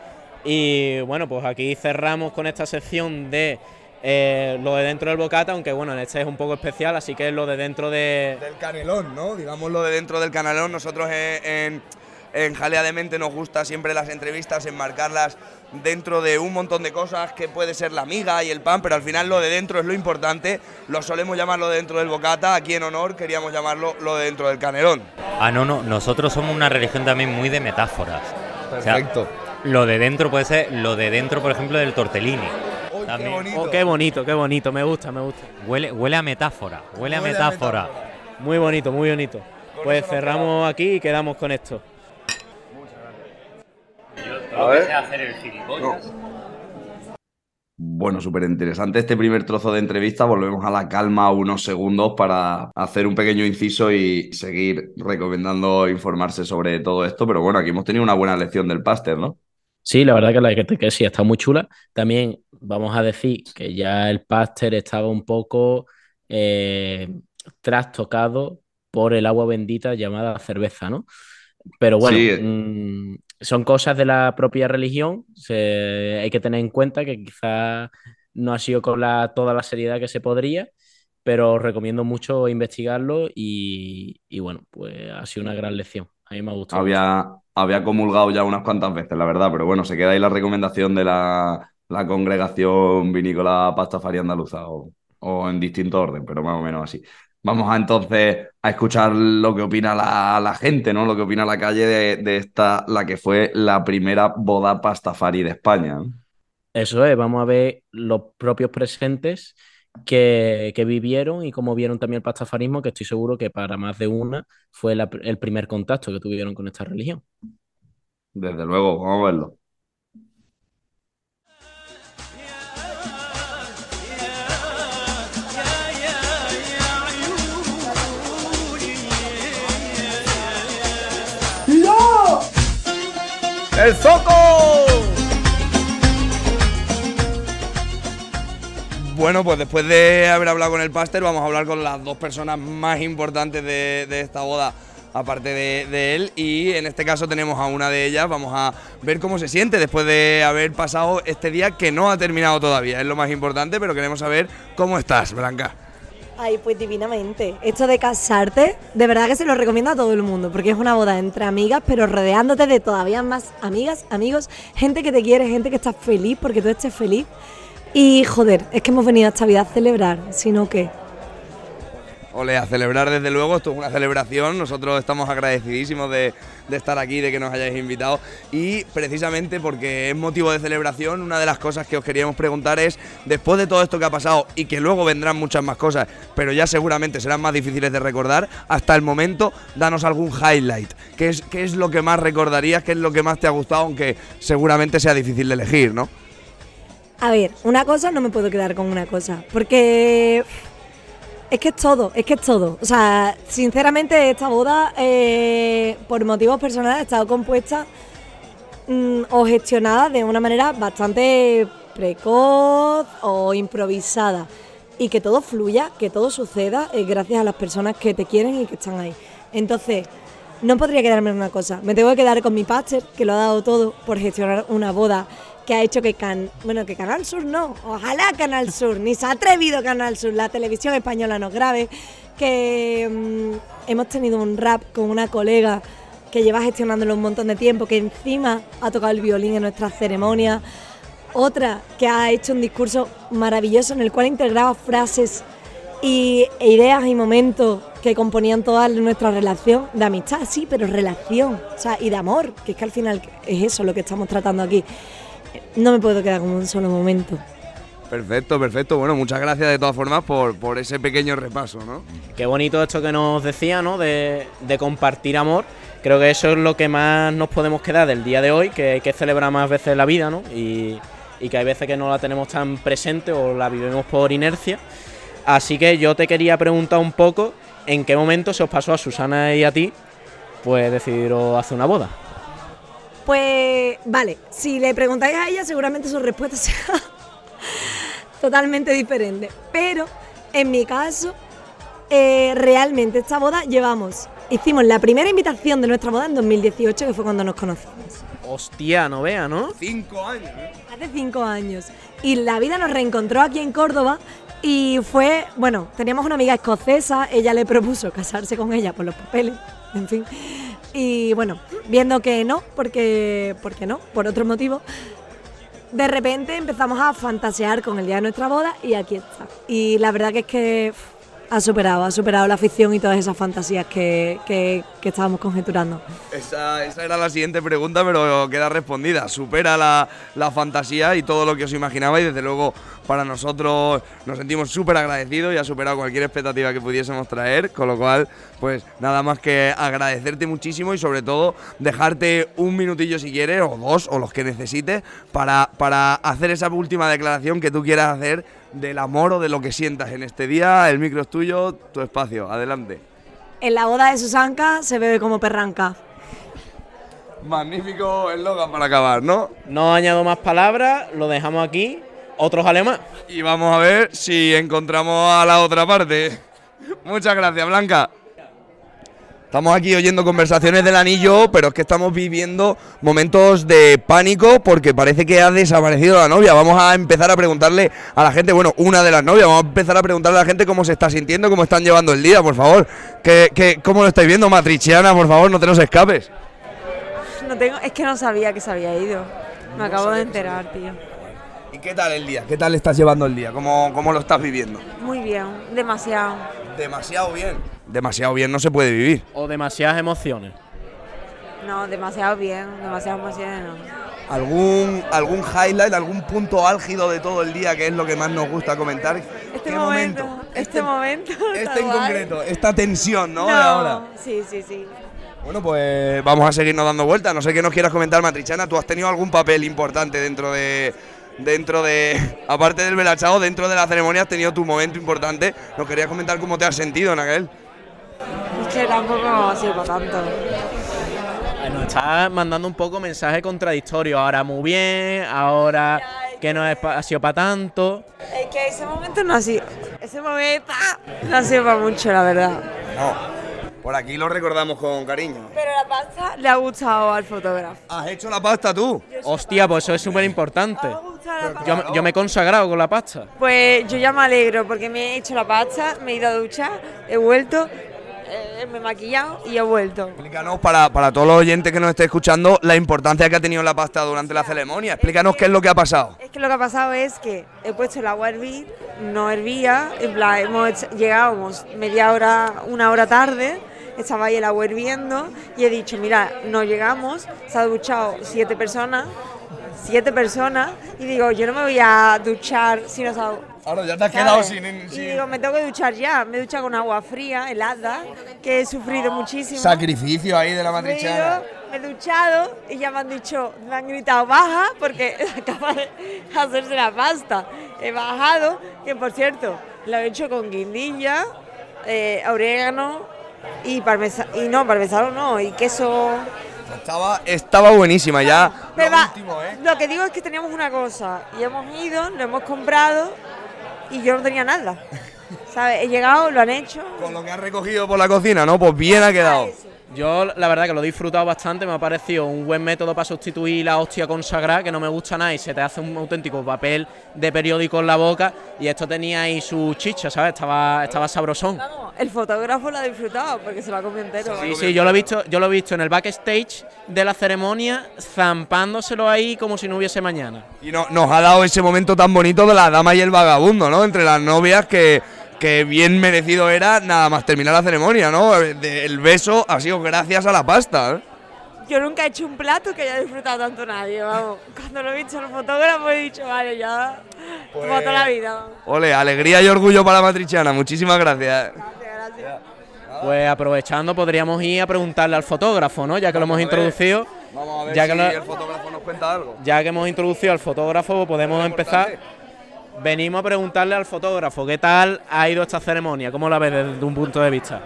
Y bueno, pues aquí cerramos con esta sección de eh, lo de dentro del bocata, aunque bueno, en este es un poco especial, así que es lo de dentro de... Del canelón, ¿no? Digamos lo de dentro del canelón. Nosotros en, en, en Jalea de Mente nos gusta siempre las entrevistas, enmarcarlas dentro de un montón de cosas que puede ser la miga y el pan, pero al final lo de dentro es lo importante. Lo solemos llamarlo dentro del bocata, aquí en honor queríamos llamarlo lo de dentro del canelón. Ah, no, no. Nosotros somos una religión también muy de metáforas. O sea, Perfecto. lo de dentro puede ser lo de dentro, por ejemplo, del tortellini. También. Oh, qué bonito, qué bonito, me gusta, me gusta. Huele, huele a metáfora, huele, a Huele a metáfora. Muy bonito, muy bonito. Pues cerramos aquí y quedamos con esto. A ver. hacer el gilipollas. bueno, súper interesante este primer trozo de entrevista. Volvemos a la calma unos segundos para hacer un pequeño inciso y seguir recomendando informarse sobre todo esto. Pero bueno, aquí hemos tenido una buena lección del Pasteur, ¿no? Sí, la verdad que la que sí está muy chula. También vamos a decir que ya el Pasteur estaba un poco eh, trastocado por el agua bendita llamada cerveza, ¿no? Pero bueno, Sí. mm, son cosas de la propia religión. se- hay que tener en cuenta que quizás no ha sido con la, toda la seriedad que se podría, pero os recomiendo mucho investigarlo y, y bueno, pues ha sido una gran lección. A mí me ha gustado. Había, había comulgado ya unas cuantas veces, la verdad, pero bueno, se queda ahí la recomendación de la, la congregación vinícola Pastafari Andaluza o, o en distinto orden, pero más o menos así. Vamos a entonces a escuchar lo que opina la, la gente, ¿no? Lo que opina la calle de, de esta, la que fue la primera boda Pastafari de España. Eso es, vamos a ver los propios presentes que, que vivieron y cómo vieron también el pastafarismo, que estoy seguro que para más de una fue la- el primer contacto que tuvieron con esta religión. Desde luego, vamos a verlo. ¡El Zoco! Bueno, pues después de haber hablado con el Pasteur, vamos a hablar con las dos personas más importantes de, de esta boda, aparte de, de él. Y en este caso tenemos a una de ellas. Vamos a ver cómo se siente después de haber pasado este día que no ha terminado todavía. Es lo más importante, pero queremos saber cómo estás, Blanca. Ay, pues divinamente. Esto de casarte, de verdad que se lo recomiendo a todo el mundo, porque es una boda entre amigas, pero rodeándote de todavía más amigas, amigos, gente que te quiere, gente que está feliz porque tú estés feliz. Y joder, es que hemos venido a esta vida a celebrar, sino que Ole, a celebrar desde luego, esto es una celebración, nosotros estamos agradecidísimos de, de estar aquí, de que nos hayáis invitado. Y precisamente porque es motivo de celebración, una de las cosas que os queríamos preguntar es, después de todo esto que ha pasado y que luego vendrán muchas más cosas, pero ya seguramente serán más difíciles de recordar, hasta el momento danos algún highlight, ¿qué es, qué es lo que más recordarías, qué es lo que más te ha gustado, aunque seguramente sea difícil de elegir, ¿no? A ver, una cosa no me puedo quedar con una cosa, porque es que es todo, es que es todo. O sea, sinceramente esta boda, eh, por motivos personales, ha estado compuesta mm, o gestionada de una manera bastante precoz o improvisada. Y que todo fluya, que todo suceda, eh, gracias a las personas que te quieren y que están ahí. Entonces, no podría quedarme en una cosa. Me tengo que quedar con mi pastor, que lo ha dado todo por gestionar una boda que ha hecho que Can bueno que Canal Sur no, ojalá Canal Sur, ni se ha atrevido Canal Sur, la televisión española nos grabe, que mm, hemos tenido un rap con una colega que lleva gestionándolo un montón de tiempo, que encima ha tocado el violín en nuestras ceremonias, otra que ha hecho un discurso maravilloso en el cual integraba frases y e ideas y momentos que componían toda nuestra relación de amistad, sí, pero relación, o sea, y de amor, que es que al final es eso lo que estamos tratando aquí. No me puedo quedar con un solo momento. Perfecto, perfecto. Bueno, muchas gracias de todas formas por, por ese pequeño repaso, ¿no? Qué bonito esto que nos decía, ¿no? De, de compartir amor. Creo que eso es lo que más nos podemos quedar del día de hoy, que hay que celebrar más veces la vida, ¿no? Y, y que hay veces que no la tenemos tan presente o la vivimos por inercia. Así que yo te quería preguntar un poco en qué momento se os pasó a Susana y a ti, pues decidiros hacer una boda. Pues vale, si le preguntáis a ella seguramente su respuesta sea totalmente diferente. Pero en mi caso, eh, realmente esta boda llevamos, hicimos la primera invitación de nuestra boda en 2018, que fue cuando nos conocimos. Hostia, no vea, ¿no? Cinco años. Hace cinco años. Y la vida nos reencontró aquí en Córdoba y fue, bueno, teníamos una amiga escocesa, ella le propuso casarse con ella por los papeles, en fin. Y bueno, viendo que no, porque, porque no, por otro motivo, de repente empezamos a fantasear con el día de nuestra boda y aquí está. Y la verdad que es que Ha superado, ha superado la ficción y todas esas fantasías que, que- que estábamos conjeturando. Esa, esa era la siguiente pregunta, pero queda respondida. Supera la, la fantasía y todo lo que os imaginabais. Desde luego, para nosotros nos sentimos súper agradecidos y ha superado cualquier expectativa que pudiésemos traer. Con lo cual, pues nada más que agradecerte muchísimo y sobre todo dejarte un minutillo si quieres, o dos, o los que necesites, para, para hacer esa última declaración que tú quieras hacer del amor o de lo que sientas en este día. El micro es tuyo, tu espacio. Adelante. En la boda de Susanka se bebe como perranca. Magnífico eslogan para acabar, ¿no? No añado más palabras, lo dejamos aquí. Otros alemanes. Y vamos a ver si encontramos a la otra parte. Muchas gracias, Blanca. Estamos aquí oyendo conversaciones del anillo, pero es que estamos viviendo momentos de pánico porque parece que ha desaparecido la novia. Vamos a empezar a preguntarle a la gente, bueno, una de las novias, vamos a empezar a preguntarle a la gente cómo se está sintiendo, cómo están llevando el día, por favor. ¿Qué, qué- cómo lo estáis viendo, Matriciana? Por favor, no te nos escapes. No tengo, es que no sabía que se había ido. Me acabo de enterar, tío. ¿Y qué tal el día? ¿Qué tal estás llevando el día? ¿Cómo, cómo lo estás viviendo? Muy bien, demasiado. Demasiado bien. Demasiado bien no se puede vivir. O demasiadas emociones. No, demasiado bien, demasiado emociones. no. ¿Algún, ¿Algún highlight, algún punto álgido de todo el día que es lo que más nos gusta comentar? Este ¿Qué momento, este momento. Este en concreto, esta tensión, ¿no? Ahora. Sí, sí, sí. Bueno, pues vamos a seguirnos dando vueltas. No sé qué nos quieras comentar, Matrichana. ¿Tú has tenido algún papel importante dentro de. Dentro de. Aparte del velachado, dentro de la ceremonia has tenido tu momento importante. ¿Nos querías comentar cómo te has sentido en aquel? Es que tampoco ha sido para tanto. Nos está mandando un poco mensaje contradictorio. Ahora muy bien, ahora que no ha sido para tanto. Es que ese momento no ha sido. Ese momento no ha sido para mucho, la verdad. No. Por aquí lo recordamos con cariño. Pero la pasta le ha gustado al fotógrafo. ¿Has hecho la pasta tú? Hostia, pues eso es súper importante. Yo, yo me he consagrado con la pasta. Pues yo ya me alegro porque me he hecho la pasta, me he ido a duchar, he vuelto, eh, me he maquillado y he vuelto. Explícanos para, para todos los oyentes que nos esté escuchando la importancia que ha tenido la pasta durante la ceremonia. Explícanos qué es lo que ha pasado. Es que lo que ha pasado es que he puesto el agua a hervir, no hervía, en plan, hemos hecho- llegábamos media hora, una hora tarde, estaba ahí el agua hirviendo y he dicho, mira, no llegamos, se ha duchado siete personas, siete personas, y digo, yo no me voy a duchar si no se ha... Ahora ya te has ¿sabes? quedado sin. Y digo, me tengo que duchar ya, me he duchado con agua fría, helada, que he sufrido muchísimo. Sacrificio ahí de la matrichana. Me he duchado y ya me han dicho, me han gritado baja porque acaba de hacerse la pasta. He bajado, que por cierto, lo he hecho con guindilla, eh, orégano y parmesano, y no, parmesano no, y queso. Estaba, estaba buenísima ya. Pero va, Lo que digo es que teníamos una cosa y hemos ido, lo hemos comprado y yo no tenía nada. ¿Sabes? He llegado, lo han hecho. Con lo que has recogido por la cocina, ¿no? Pues bien ha quedado. Yo la verdad que lo he disfrutado bastante, me ha parecido un buen método para sustituir la hostia consagrada, que no me gusta nada y se te hace un auténtico papel de periódico en la boca y esto tenía ahí su chicha, ¿sabes? Estaba, estaba sabrosón. El fotógrafo lo ha disfrutado porque se lo ha comido entero. Sí, sí, yo lo he visto, yo lo he visto en el backstage de la ceremonia, zampándoselo ahí como si no hubiese mañana. Y no- nos ha dado ese momento tan bonito de la dama y el vagabundo, ¿no? Entre las novias que, que bien merecido era nada más terminar la ceremonia, ¿no? El beso ha sido gracias a la pasta. ¿eh? Yo nunca he hecho un plato que haya disfrutado tanto nadie, vamos. Cuando lo he visto en el fotógrafo he dicho, vale, ya, Pues como toda la vida. Ole, alegría y orgullo para la matrichana. Muchísimas gracias. Pues aprovechando podríamos ir a preguntarle al fotógrafo, ¿no? Ya que lo hemos introducido. Vamos a ver ya si que lo- el fotógrafo nos cuenta algo. Ya que hemos introducido al fotógrafo, podemos empezar. Venimos a preguntarle al fotógrafo qué tal ha ido esta ceremonia, cómo la ves desde un punto de vista.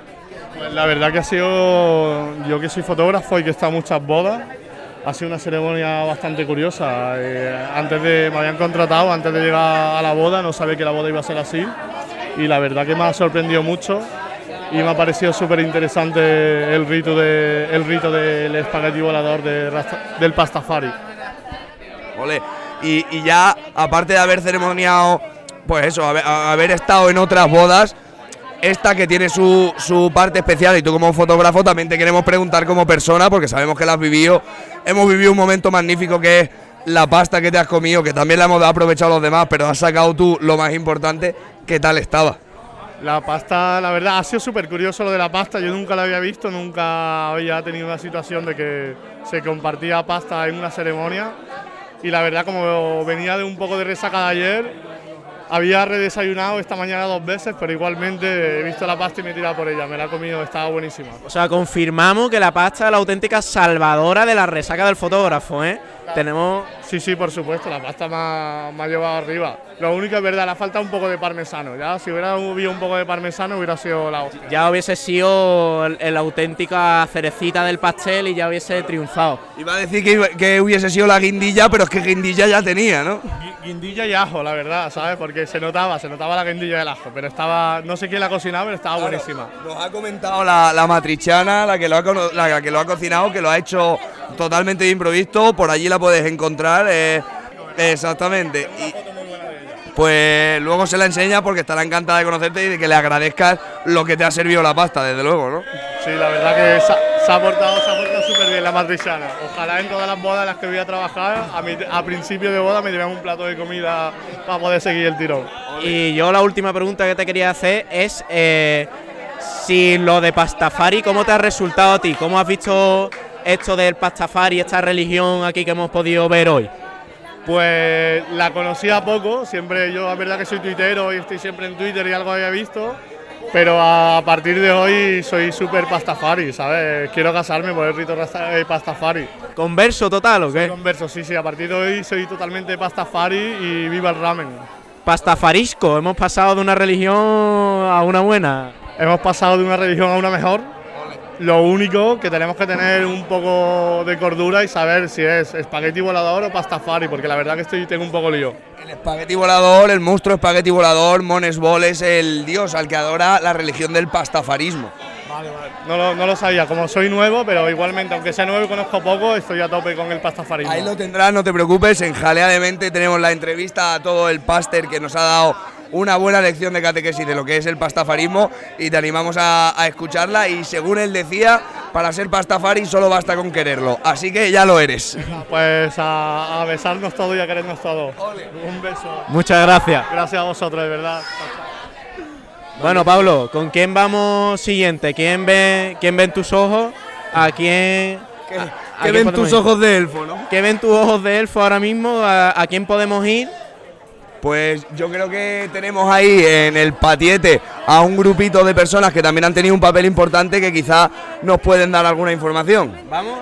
Pues la verdad que ha sido, yo que soy fotógrafo y que he estado en muchas bodas, ha sido una ceremonia bastante curiosa. Eh, antes de, me habían contratado, antes de llegar a la boda, no sabía que la boda iba a ser así y la verdad que me ha sorprendido mucho y me ha parecido súper interesante el rito, de, el rito del espagueti volador de del Pastafari. Ole. Y, y ya, aparte de haber ceremoniado, pues eso, haber, estado en otras bodas, esta que tiene su, su parte especial y tú como fotógrafo también te queremos preguntar como persona, porque sabemos que la has vivido, hemos vivido un momento magnífico que es la pasta que te has comido, que también la hemos aprovechado los demás, pero has sacado tú lo más importante, ¿qué tal estaba? La pasta, la verdad, ha sido súper curioso lo de la pasta. Yo nunca la había visto, nunca había tenido una situación de que se compartía pasta en una ceremonia. Y la verdad, como venía de un poco de resaca de ayer, había redesayunado esta mañana dos veces, pero igualmente he visto la pasta y me he tirado por ella. Me la he comido, estaba buenísima. O sea, confirmamos que la pasta es la auténtica salvadora de la resaca del fotógrafo, ¿eh? Tenemos. Sí, sí, por supuesto, la pasta me ha, me ha llevado arriba. Lo único es verdad, le ha faltado un poco de parmesano. Ya, si hubiera habido un poco de parmesano, hubiera sido la hostia. Ya hubiese sido la auténtica cerecita del pastel y ya hubiese triunfado. Iba a decir que, que hubiese sido la guindilla, pero es que guindilla ya tenía, ¿no? Gui- Guindilla y ajo, la verdad, ¿sabes? Porque se notaba, se notaba la guindilla del ajo, pero estaba, no sé quién la cocinaba, pero estaba buenísima. Nos ha comentado la, la matrichana, la que, lo ha, la que lo ha cocinado, que lo ha hecho totalmente de improviso. Por allí la puedes encontrar. eh, exactamente. Y, pues luego se la enseña porque estará encantada de conocerte y de que le agradezcas lo que te ha servido la pasta, desde luego, ¿no? Sí, la verdad que se, ha- se ha portado, se ha portado súper bien la matriciana. Ojalá en todas las bodas en las que voy a trabajar, a, mi- a principio de boda me lleven un plato de comida para poder seguir el tirón. Y yo la última pregunta que te quería hacer es eh, si lo de Pastafari, ¿cómo te ha resultado a ti? ¿Cómo has visto esto del Pastafari, esta religión aquí que hemos podido ver hoy? Pues la conocía poco, siempre yo, la verdad que soy tuitero y estoy siempre en Twitter y algo había visto, pero a partir de hoy soy súper pastafari, ¿sabes? Quiero casarme por el rito eh, pastafari. ¿Converso total o qué? Converso, sí, sí, a partir de hoy soy totalmente pastafari y viva el ramen. Pastafarisco, hemos pasado de una religión a una buena. Hemos pasado de una religión a una mejor. Lo único que tenemos que tener un poco de cordura y saber si es espagueti volador o pastafari, porque la verdad que estoy tengo un poco lío. El espagueti volador, el monstruo espagueti volador, Mones Bol es el dios al que adora la religión del pastafarismo. No lo, no lo sabía, como soy nuevo, pero igualmente, aunque sea nuevo y conozco poco, estoy a tope con el pastafarismo. Ahí lo tendrás, no te preocupes. En Jalea de Mente tenemos la entrevista a todo el páster que nos ha dado una buena lección de catequesis de lo que es el pastafarismo y te animamos a, a escucharla. Y según él decía, para ser pastafari solo basta con quererlo. Así que ya lo eres. Pues a, a besarnos todos y a querernos todos. Un beso. Muchas gracias. Gracias a vosotros, de verdad. Bueno, Pablo, ¿con quién vamos siguiente? ¿Quién ve, quién ven tus ojos? ¿A quién? a ¿Qué quién ven tus ir? ojos de elfo, no? ¿Qué ven tus ojos de elfo ahora mismo? ¿A, a quién podemos ir? Pues yo creo que tenemos ahí en el patiete a un grupito de personas que también han tenido un papel importante que quizá nos pueden dar alguna información. ¿Vamos?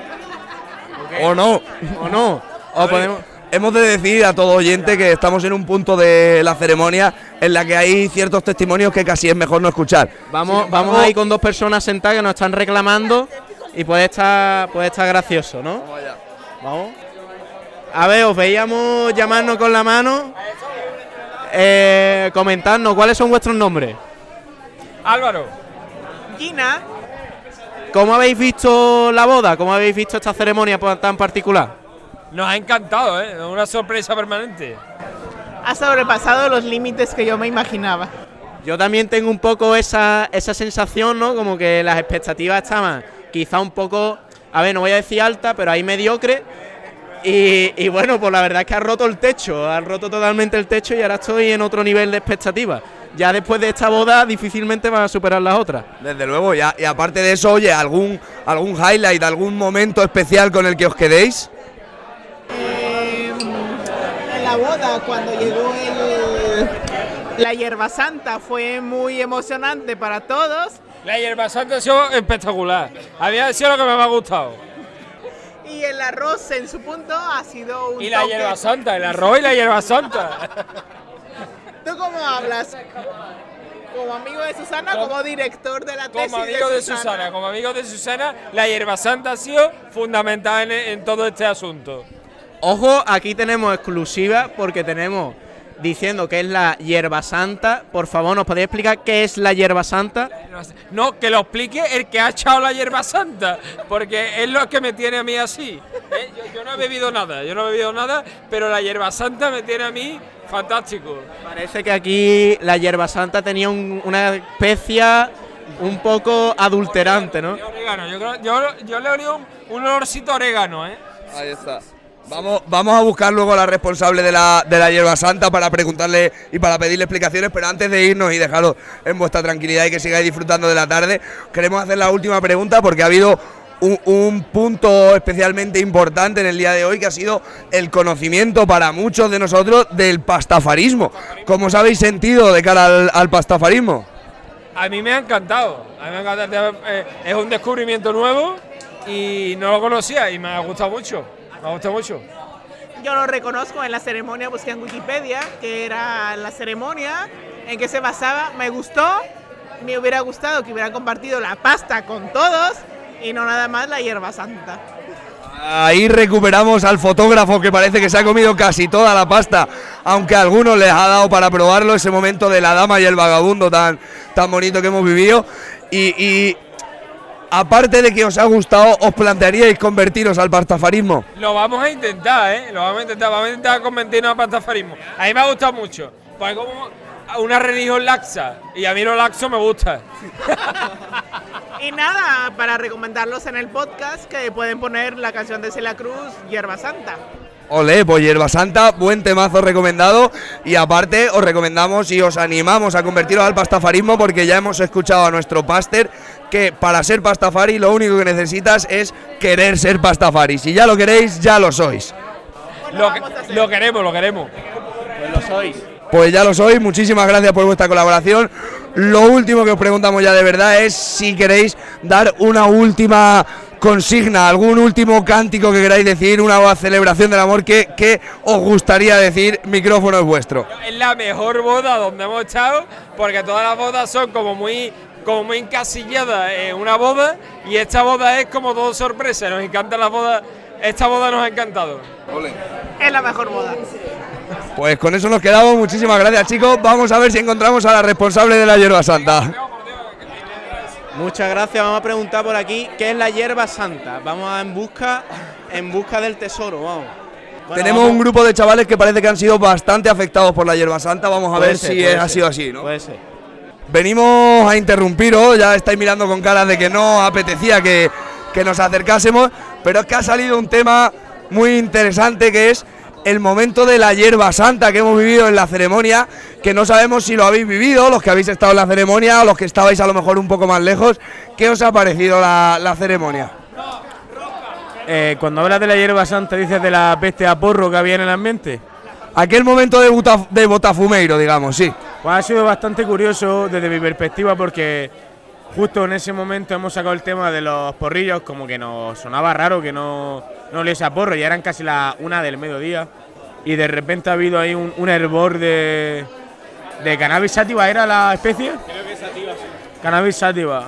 ¿O no? ¿O no? O podemos... Hemos de decir a todo oyente que estamos en un punto de la ceremonia en la que hay ciertos testimonios que casi es mejor no escuchar. Vamos, vamos ahí con dos personas sentadas que nos están reclamando y puede estar, puede estar gracioso, ¿no? Vamos. A ver, os veíamos llamarnos con la mano. Eh, comentarnos cuáles son vuestros nombres. Álvaro. Gina. ¿Cómo habéis visto la boda? ¿Cómo habéis visto esta ceremonia tan particular? Nos ha encantado, ¿eh? Una sorpresa permanente. Ha sobrepasado los límites que yo me imaginaba. Yo también tengo un poco esa, esa sensación, ¿no? Como que las expectativas estaban quizá un poco, a ver, no voy a decir alta, pero ahí mediocre. Y, y bueno, pues la verdad es que ha roto el techo, ha roto totalmente el techo y ahora estoy en otro nivel de expectativas. Ya después de esta boda difícilmente van a superar las otras. Desde luego, ya, y aparte de eso, oye, algún, algún highlight, algún momento especial con el que os quedéis. En la boda, cuando llegó el, la hierba santa, fue muy emocionante para todos. La hierba santa ha sido espectacular. Había sido lo que me ha gustado. Y el arroz en su punto ha sido un Y la toque. hierba santa, el arroz y la hierba santa. ¿Tú cómo hablas? ¿Como amigo de Susana como director de la tesis Como amigo de de Susana, como amigo de Susana, la hierba santa ha sido fundamental en, en todo este asunto. Ojo, aquí tenemos exclusiva porque tenemos diciendo que es la hierba santa. Por favor, ¿nos podéis explicar qué es la hierba santa? No, que lo explique el que ha echado la hierba santa, porque es lo que me tiene a mí así. ¿eh? Yo, yo no he bebido nada, yo no he bebido nada, pero la hierba santa me tiene a mí fantástico. Parece que aquí la hierba santa tenía un- una especia un poco adulterante, ¿no? Orégano, yo, creo- yo, yo le olí un, un olorcito orégano, ¿eh? Ahí está. Vamos, vamos a buscar luego a la responsable de la, de la hierba santa para preguntarle y para pedirle explicaciones, pero antes de irnos y dejaros en vuestra tranquilidad y que sigáis disfrutando de la tarde, queremos hacer la última pregunta porque ha habido un, un punto especialmente importante en el día de hoy que ha sido el conocimiento para muchos de nosotros del pastafarismo. ¿Cómo os habéis sentido de cara al, pastafarismo? A mí me ha encantado. A mí me ha encantado. Eh, es un descubrimiento nuevo y no lo conocía y me ha gustado mucho. Gustado mucho. Yo lo reconozco en la ceremonia, busqué en Wikipedia que era la ceremonia en que se basaba. Me gustó, me hubiera gustado que hubieran compartido la pasta con todos y no nada más la hierba santa. Ahí recuperamos al fotógrafo que parece que se ha comido casi toda la pasta, aunque a algunos les ha dado para probarlo ese momento de la dama y el vagabundo tan, tan bonito que hemos vivido. Y, y aparte de que os ha gustado, ¿os plantearíais convertiros al pastafarismo? Lo vamos a intentar, ¿eh? Lo vamos a intentar. Vamos a intentar convertirnos al pastafarismo. A mí me ha gustado mucho. Porque como una religión laxa. Y a mí lo laxo me gusta. Y nada, para recomendarlos en el podcast que pueden poner la canción de Celia Cruz, Hierba Santa. Ole, pues Hierba Santa, buen temazo recomendado. Y aparte, os recomendamos y os animamos a convertiros al pastafarismo porque ya hemos escuchado a nuestro páster que para ser pastafari lo único que necesitas es querer ser pastafari. Si ya lo queréis, ya lo sois. Lo, lo queremos, lo queremos. Pues lo sois. Pues ya lo sois, muchísimas gracias por vuestra colaboración. Lo último que os preguntamos ya de verdad es si queréis dar una última consigna, algún último cántico que queráis decir, una celebración del amor que, que os gustaría decir, micrófono es vuestro. Es la mejor boda donde hemos estado, porque todas las bodas son como muy, como muy encasilladas en una boda, y esta boda es como todo sorpresa. Nos encanta la boda, esta boda nos ha encantado. Es la mejor boda. Pues con eso nos quedamos, muchísimas gracias chicos. Vamos a ver si encontramos a la responsable de la hierba santa. Muchas gracias. Vamos a preguntar por aquí qué es la hierba santa. Vamos a en busca, en busca del tesoro. Vamos. Bueno, Tenemos vamos- un grupo de chavales que parece que han sido bastante afectados por la hierba santa. Vamos a Puede ver ser, si es- ha sido así, ¿no? Puede ser. Venimos a interrumpiros, ya estáis mirando con cara de que no apetecía que, que nos acercásemos, pero es que ha salido un tema muy interesante que es el momento de la hierba santa que hemos vivido en la ceremonia, que no sabemos si lo habéis vivido, los que habéis estado en la ceremonia o los que estabais a lo mejor un poco más lejos. ¿Qué os ha parecido la, la ceremonia? Eh, cuando hablas de la hierba santa, dices de la peste a porro que había en el ambiente. Aquel momento de, de botafumeiro, digamos, sí. Pues ha sido bastante curioso desde mi perspectiva porque justo en ese momento hemos sacado el tema de los porrillos, como que nos sonaba raro que no, no oliese a porro, ya eran casi la una del mediodía y de repente ha habido ahí un, un hervor de, de cannabis sativa, ¿era la especie? Creo que sativa, sí. Cannabis sativa.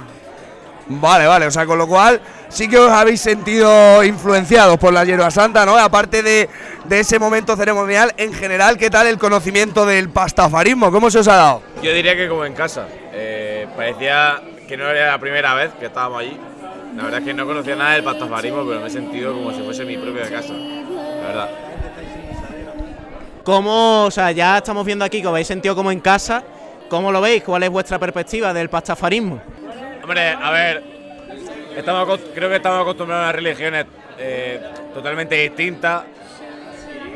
Vale, vale, o sea, con lo cual sí que os habéis sentido influenciados por la hierba santa, ¿no? Aparte de, de ese momento ceremonial, en general, ¿qué tal el conocimiento del pastafarismo? ¿Cómo se os ha dado? Yo diría que como en casa. Eh, parecía que no era la primera vez que estábamos allí. La verdad es que no conocía nada del pastafarismo, pero me he sentido como si fuese mi propia casa. La verdad. ¿Cómo, o sea, ya estamos viendo aquí que os habéis sentido como en casa? ¿Cómo lo veis? ¿Cuál es vuestra perspectiva del pastafarismo? Hombre, a ver, estamos, creo que estamos acostumbrados a religiones eh, totalmente distintas,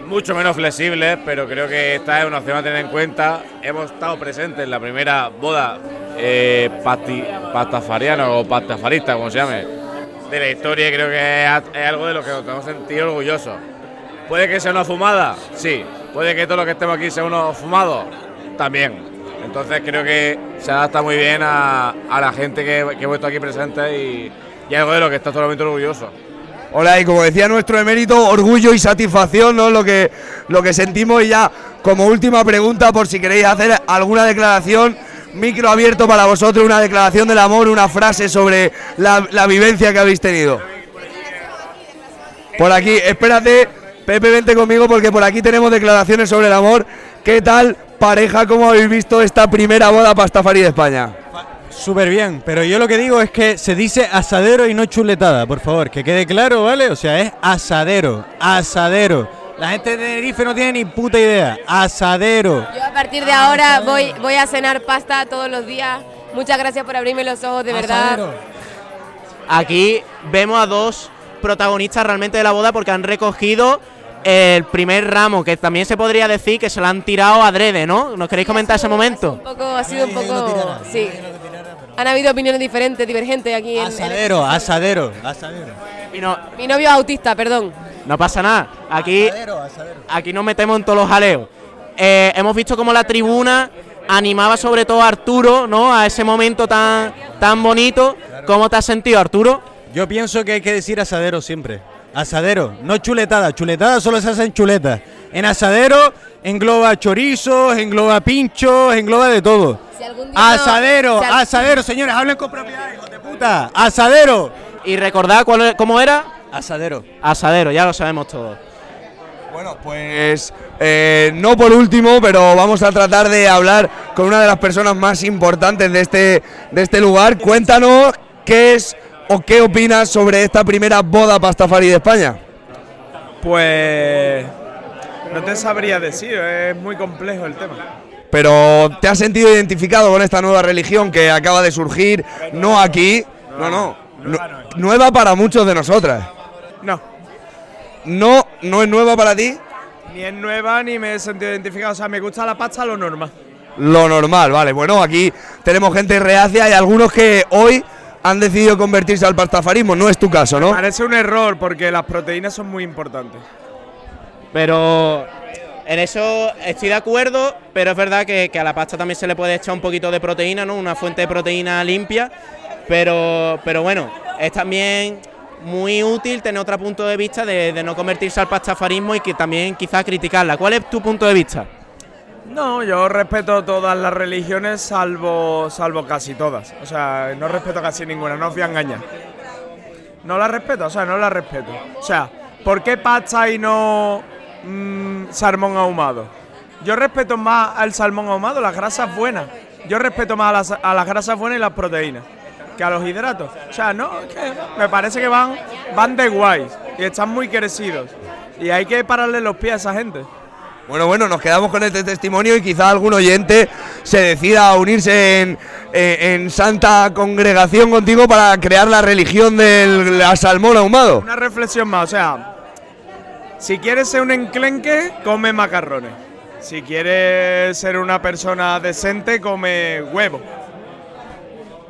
mucho menos flexibles, pero creo que esta es una opción a tener en cuenta. Hemos estado presentes en la primera boda eh, o pastafarista, como se llame, de la historia y creo que es, algo de lo que nos tenemos sentido orgullosos. ¿Puede que sea una fumada? Sí. ¿Puede que todo lo que estemos aquí sea unos fumados? También. Entonces creo que se adapta muy bien a, a la gente que, que hemos estado aquí presente y, y algo de lo que está totalmente orgulloso. Hola, y como decía nuestro emérito, orgullo y satisfacción, ¿no? Lo que, lo que sentimos y ya como última pregunta, por si queréis hacer alguna declaración, micro abierto para vosotros, una declaración del amor, una frase sobre la, la vivencia que habéis tenido. Por aquí, espérate, Pepe, vente conmigo porque por aquí tenemos declaraciones sobre el amor. ¿Qué tal, pareja, cómo habéis visto esta primera boda pastafari de España? Súper bien, pero yo lo que digo es que se dice asadero y no chuletada, por favor, que quede claro, ¿vale? O sea, es asadero, asadero. La gente de Tenerife no tiene ni puta idea. Asadero. Yo a partir de ahora voy, voy a cenar pasta todos los días. Muchas gracias por abrirme los ojos, de verdad. Aquí vemos a dos protagonistas realmente de la boda porque han recogido el primer ramo, que también se podría decir que se lo han tirado adrede, ¿no? ¿Nos queréis comentar ese momento? Un poco, ha sido un poco. Sí. Han habido opiniones diferentes, divergentes aquí en. en- Asadero, asadero, asadero. Mi novio es autista, perdón. No pasa nada. Aquí, aquí nos metemos en todos los jaleos. Eh, hemos visto cómo la tribuna animaba sobre todo a Arturo, ¿no? A ese momento tan, tan bonito. ¿Cómo te has sentido, Arturo? Yo pienso que hay que decir asadero siempre. Asadero, no chuletada. Chuletada solo se hace en chuletas. En asadero engloba chorizos, engloba pinchos, engloba de todo. Asadero, si al- asadero, señores, hablen con propiedad, hijos de puta. Asadero. Y recordad cuál, cómo era. Asadero. Asadero, ya lo sabemos todos. Bueno, pues eh, no por último, pero vamos a tratar de hablar con una de las personas más importantes de este, de este lugar. Cuéntanos qué es o qué opinas sobre esta primera boda pastafari de España. Pues no te sabría decir, es muy complejo el tema. Pero ¿te has sentido identificado con esta nueva religión que acaba de surgir? No aquí, no, no, nu- nueva para muchos de nosotras. No. No, no es nueva para ti. Ni es nueva ni me he sentido identificado, o sea, me gusta la pasta lo normal. Lo normal, vale. Bueno, aquí tenemos gente reacia y algunos que hoy han decidido convertirse al pastafarismo. No es tu caso, ¿no? Parece un error porque las proteínas son muy importantes. Pero en eso estoy de acuerdo, pero es verdad que, que a la pasta también se le puede echar un poquito de proteína, ¿no? Una fuente de proteína limpia. Pero, pero bueno, es también muy útil tener otro punto de vista de, de no convertirse al pastafarismo y que también quizás criticarla. ¿Cuál es tu punto de vista? No, yo respeto todas las religiones salvo, salvo casi todas. O sea, no respeto casi ninguna, no os voy a engañar. No la respeto, o sea, no la respeto. O sea, ¿por qué pasta y no mm, salmón ahumado? Yo respeto más al salmón ahumado, las grasas buenas. Yo respeto más a las, a las grasas buenas y las proteínas que a los hidratos. O sea, no, me parece que van, van de guays y están muy crecidos. Y hay que pararle los pies a esa gente. Bueno, bueno, nos quedamos con este testimonio y quizá algún oyente se decida a unirse en, eh, en santa congregación contigo para crear la religión del la ahumado. Una reflexión más, o sea, si quieres ser un enclenque, come macarrones. Si quieres ser una persona decente, come huevo.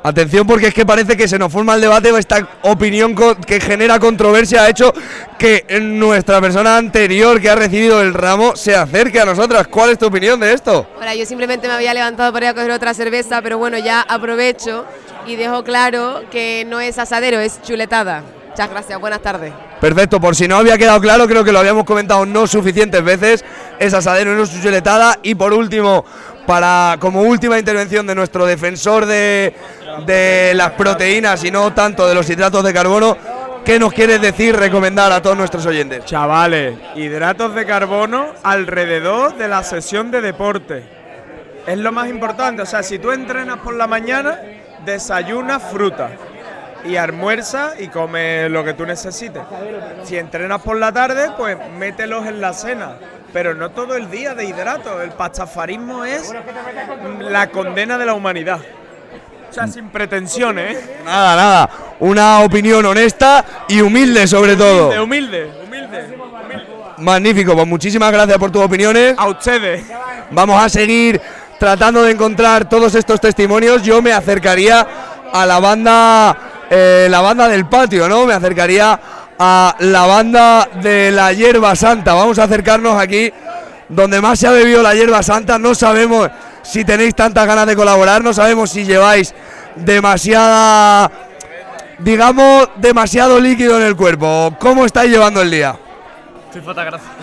Atención porque es que parece que se nos forma el debate, esta opinión que genera controversia ha hecho que nuestra persona anterior que ha recibido el ramo se acerque a nosotras. ¿Cuál es tu opinión de esto? Ahora, yo simplemente me había levantado para ir a coger otra cerveza, pero bueno, ya aprovecho y dejo claro que no es asadero, es chuletada. Muchas gracias, buenas tardes. Perfecto, por si no había quedado claro, creo que lo habíamos comentado no suficientes veces, es asadero no es chuletada. Y por último, para como última intervención de nuestro defensor de, de las proteínas y no tanto de los hidratos de carbono, ¿qué nos quieres decir, recomendar a todos nuestros oyentes? Chavales, hidratos de carbono alrededor de la sesión de deporte. Es lo más importante. O sea, si tú entrenas por la mañana, desayunas fruta. Y almuerza y come lo que tú necesites. Si entrenas por la tarde, pues mételos en la cena. Pero no todo el día de hidratos. El pastafarismo es la condena de la humanidad. O sea, sin pretensiones, ¿eh? Nada, nada, una opinión honesta y humilde sobre todo. Humilde, humilde, humilde. Magnífico, pues muchísimas gracias por tus opiniones. A ustedes. Vamos a seguir tratando de encontrar todos estos testimonios. Yo me acercaría a la banda, eh, la banda del patio, ¿no? Me acercaría a la banda de la hierba santa. Vamos a acercarnos aquí donde más se ha bebido la hierba santa. No sabemos si tenéis tantas ganas de colaborar, no sabemos si lleváis demasiada, digamos, demasiado líquido en el cuerpo. ¿Cómo estáis llevando el día? Estoy fotógrafo.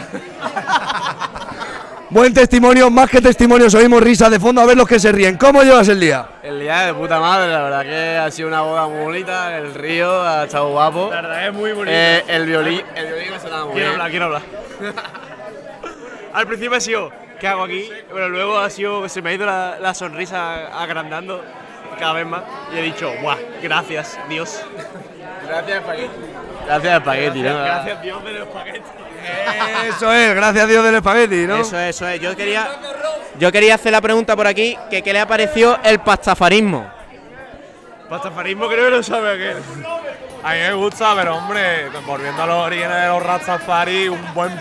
Buen testimonio, más que testimonios, oímos risas de fondo a ver los que se ríen. ¿Cómo llevas el día? El día de puta madre, la verdad que ha sido una boda muy bonita, el río ha estado guapo. La verdad es muy bonito. Eh, el violín, el violín me sonaba muy Quiero bien. hablar, quiero hablar. Al principio ha sido, ¿qué hago aquí? Pero luego ha sido, se me ha ido la, la sonrisa agrandando cada vez más y he dicho, ¡guau! Gracias, Dios. Gracias, espagueti. Gracias, espagueti, ¿no? Gracias, Dios del espagueti. Eso es, gracias Dios del espagueti, ¿no? Eso es, eso es. Yo quería, yo quería hacer la pregunta por aquí, que qué le ha parecido el pastafarismo. Pastafarismo creo que lo sabe aquel. A mí me gusta, pero hombre, volviendo a los orígenes de los Rastafari, un buen